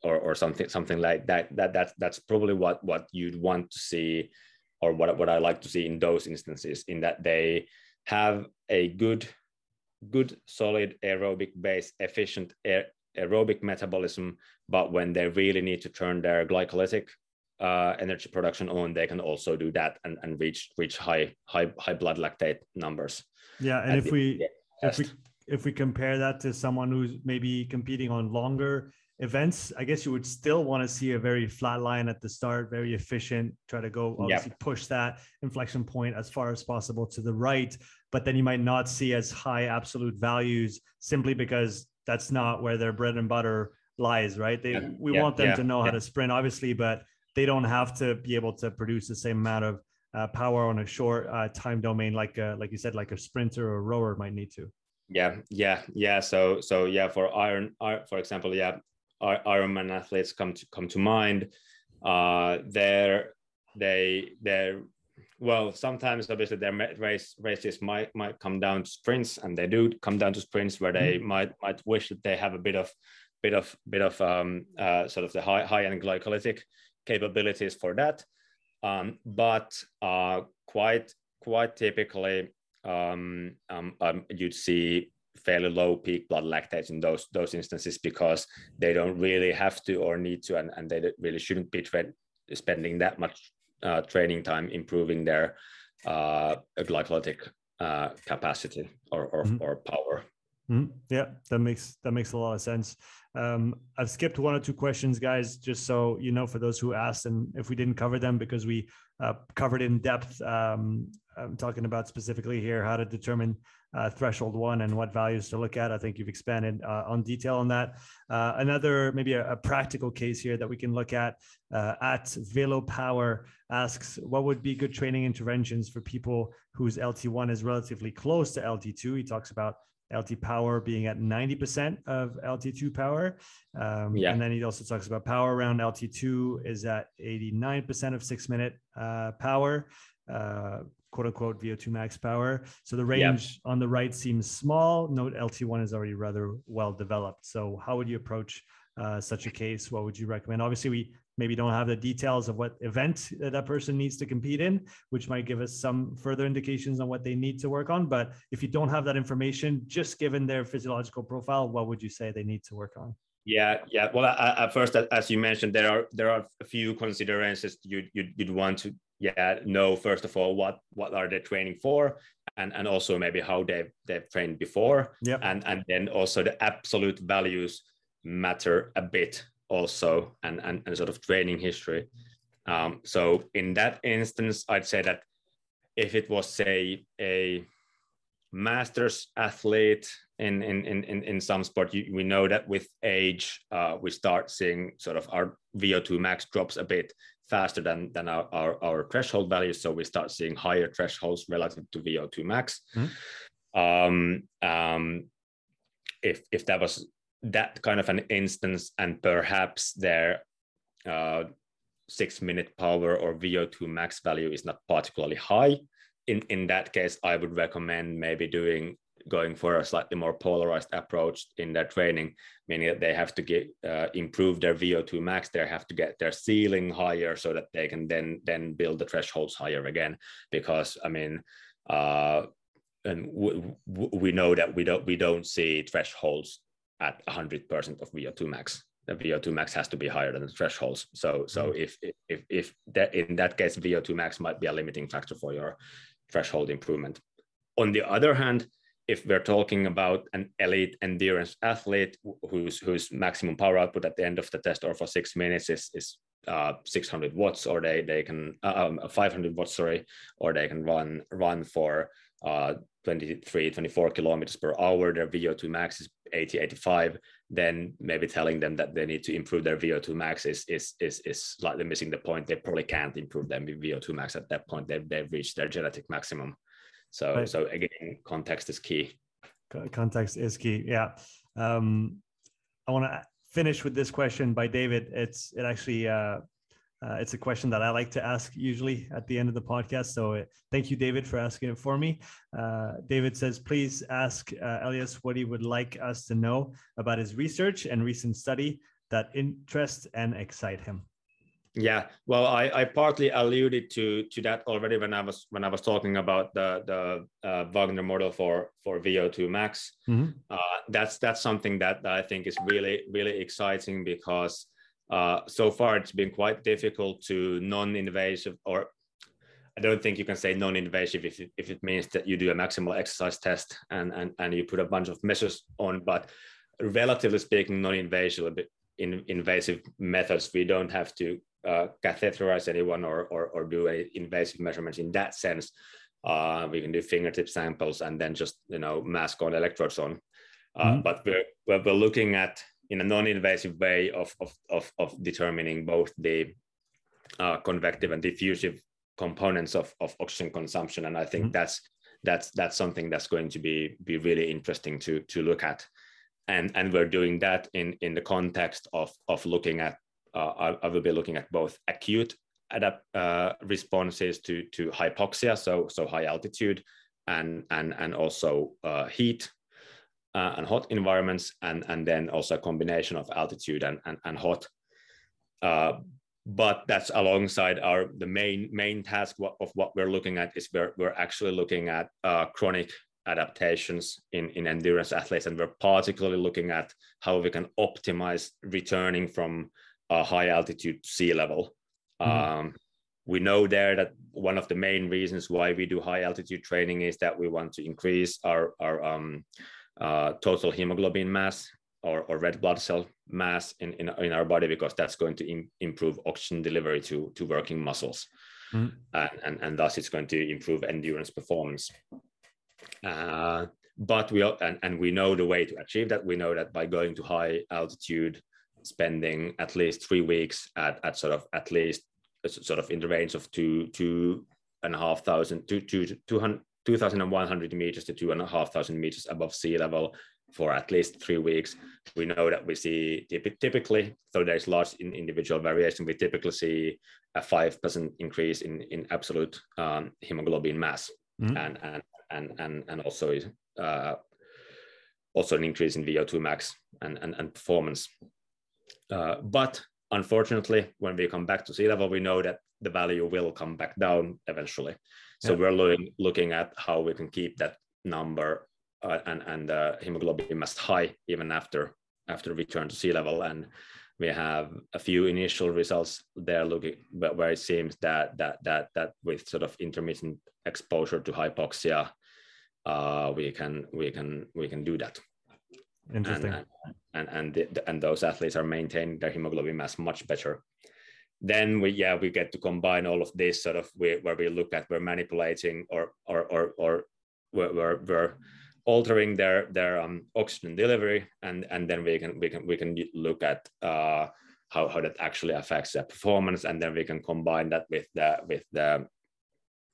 A: or, or something something like that. That that's that's probably what what you'd want to see, or what what I like to see in those instances, in that they have a good, good solid aerobic base, efficient aer aerobic metabolism, but when they really need to turn their glycolytic uh, energy production on, they can also do that and, and reach reach high high high blood lactate numbers.
B: Yeah, and if we if we if we compare that to someone who's maybe competing on longer events, I guess you would still want to see a very flat line at the start, very efficient, try to go obviously yep. push that inflection point as far as possible to the right. But then you might not see as high absolute values simply because that's not where their bread and butter lies, right? They yeah. we yeah. want them yeah. to know how to sprint, obviously, but they don't have to be able to produce the same amount of uh, power on a short uh, time domain, like uh, like you said, like a sprinter or a rower might need to.
A: Yeah, yeah, yeah. So so yeah, for iron, for example, yeah, Ironman athletes come to come to mind. Uh, they're they they're well sometimes obviously their race races might might come down to sprints and they do come down to sprints where they mm-hmm. might might wish that they have a bit of bit of bit of um, uh, sort of the high high end glycolytic capabilities for that um, but uh, quite quite typically um, um, um you'd see fairly low peak blood lactates in those those instances because they don't really have to or need to and, and they really shouldn't be tra- spending that much uh, training time improving their uh, glycolytic uh, capacity or, or, mm-hmm. or power
B: mm-hmm. yeah that makes that makes a lot of sense um, I've skipped one or two questions, guys, just so you know, for those who asked, and if we didn't cover them because we uh, covered in depth. Um, I'm talking about specifically here how to determine uh, threshold one and what values to look at. I think you've expanded uh, on detail on that. Uh, another, maybe a, a, practical case here that we can look at uh, at Velo Power asks, what would be good training interventions for people whose LT1 is relatively close to LT2? He talks about LT power being at 90% of LT2 power. Um, yeah. And then he also talks about power around LT2 is at 89% of six minute uh, power. Uh, quote unquote VO2 max power. So the range on the right seems small. Note LT1 is already rather well developed. So how would you approach uh, such a case? What would you recommend? Obviously, we maybe don't have the details of what event that person needs to compete in, which might give us some further indications on what they need to work on. But if you don't have that information, just given their physiological profile, what would you say they need to work on?
A: Yeah, yeah. Well, at first, as you mentioned, there are there are a few considerations you you'd, you'd want to yeah know first of all what what are they training for and and also maybe how they they've trained before
B: yeah
A: and and then also the absolute values matter a bit also and and, and sort of training history um, so in that instance i'd say that if it was say a masters athlete in in in in some sport you, we know that with age uh, we start seeing sort of our vo2 max drops a bit faster than, than our, our, our, threshold values. So we start seeing higher thresholds relative to VO2 max. Mm-hmm. Um, um, if, if that was that kind of an instance and perhaps their uh, six minute power or VO2 max value is not particularly high, in, in that case, I would recommend maybe doing going for a slightly more polarized approach in their training, meaning that they have to get uh, improve their VO2 max. They have to get their ceiling higher so that they can then then build the thresholds higher again. Because I mean, uh, and we know that we don't we don't see thresholds at 100% of VO2 max. The VO2 max has to be higher than the thresholds. So so mm-hmm. if if if that in that case VO2 max might be a limiting factor for your threshold improvement. On the other hand, if we're talking about an elite endurance athlete whose whose maximum power output at the end of the test or for six minutes is is uh, 600 watts, or they they can uh, um, 500 watts, sorry, or they can run run for uh, 23, 24 kilometers per hour. Their VO2 max is 80, 85. Then maybe telling them that they need to improve their VO2 max is is is, is slightly missing the point. They probably can't improve their VO2 max at that point. They've, they've reached their genetic maximum. So right. so again, context is key.
B: Context is key. Yeah. Um, I want to finish with this question by David. It's it actually uh, uh, it's a question that I like to ask usually at the end of the podcast. So uh, thank you, David, for asking it for me. Uh, David says, please ask uh, Elias what he would like us to know about his research and recent study that interest and excite him.
A: Yeah, well, I, I partly alluded to to that already when I was when I was talking about the the uh, Wagner model for for VO2 max. Mm-hmm. Uh, that's that's something that I think is really really exciting because uh, so far it's been quite difficult to non-invasive or I don't think you can say non-invasive if it, if it means that you do a maximal exercise test and, and, and you put a bunch of measures on. But relatively speaking, non-invasive in, invasive methods, we don't have to uh, catheterize anyone or, or, or do any invasive measurements in that sense. Uh, we can do fingertip samples and then just you know mask on electrodes on. Uh, mm-hmm. But we're, we're looking at in a non-invasive way of, of, of, of determining both the uh, convective and diffusive components of, of oxygen consumption. And I think mm-hmm. that's that's that's something that's going to be be really interesting to to look at. And and we're doing that in in the context of of looking at uh, I, I, will be looking at both acute adapt uh, responses to to hypoxia, so so high altitude, and and and also uh, heat uh, and hot environments, and and then also a combination of altitude and and, and hot. Uh, but that's alongside our the main main task of what we're looking at is we're we're actually looking at uh, chronic adaptations in, in endurance athletes and we're particularly looking at how we can optimize returning from a high altitude sea level mm-hmm. um, we know there that one of the main reasons why we do high altitude training is that we want to increase our our um, uh, total hemoglobin mass or, or red blood cell mass in, in, in our body because that's going to Im- improve oxygen delivery to, to working muscles. Mm. Uh, and, and thus it's going to improve endurance performance. Uh, but we and, and we know the way to achieve that. We know that by going to high altitude, spending at least three weeks at, at sort of at least sort of in the range of two two and a half thousand two two two hundred 2,100 meters to two and a half thousand meters above sea level for at least three weeks. We know that we see typically, though there's large in individual variation, we typically see a 5% increase in, in absolute um, hemoglobin mass mm-hmm. and, and, and, and, and also, uh, also an increase in VO2 max and, and, and performance. Uh, but unfortunately, when we come back to sea level, we know that the value will come back down eventually. So yeah. we're looking, looking at how we can keep that number uh, and and uh, hemoglobin mass high even after after return to sea level. And we have a few initial results there looking but where it seems that that that that with sort of intermittent exposure to hypoxia uh, we can we can we can do that.
B: Interesting.
A: And and and, the, and those athletes are maintaining their hemoglobin mass much better then we yeah we get to combine all of this sort of where, where we look at we're manipulating or or or, or we're, we're, we're altering their their um, oxygen delivery, and and then we can we can we can look at uh, how how that actually affects their performance, and then we can combine that with the with the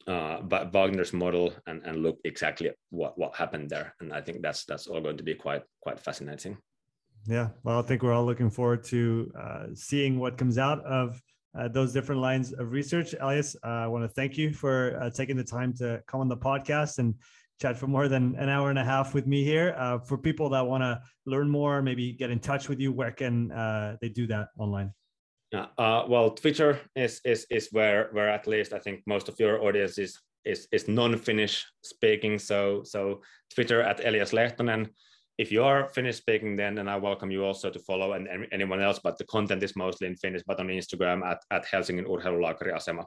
A: uh, Wagner's model and, and look exactly what what happened there. And I think that's that's all going to be quite quite fascinating.
B: Yeah, well, I think we're all looking forward to uh, seeing what comes out of uh, those different lines of research. Elias, uh, I want to thank you for uh, taking the time to come on the podcast and chat for more than an hour and a half with me here. Uh, for people that want to learn more, maybe get in touch with you, where can uh, they do that online?
A: Yeah, well, Twitter is is is where where at least I think most of your audience is is is non-Finnish speaking. So so Twitter at Elias Lehtonen. If you are Finnish speaking, then and I welcome you also to follow and, and anyone else. But the content is mostly in Finnish. But on Instagram at at Helsingin Urheilulääkäriasema.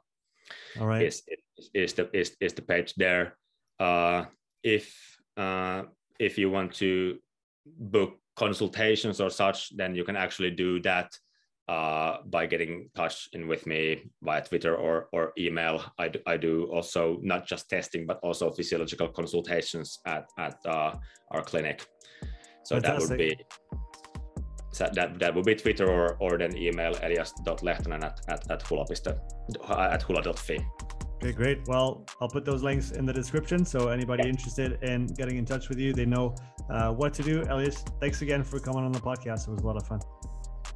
B: All right.
A: Is, is the is, is the page there? Uh, if uh, if you want to book consultations or such, then you can actually do that uh, by getting in touch in with me via Twitter or, or email. I do, also not just testing, but also physiological consultations at, at uh, our clinic. So Fantastic. that would be so that, that would be Twitter or, or then email elias.lehtonen at, at, at hula.fi. At hula.fi.
B: Okay, great. Well, I'll put those links in the description. So anybody interested in getting in touch with you, they know uh, what to do. Elias, thanks again for coming on the podcast. It was a lot of fun.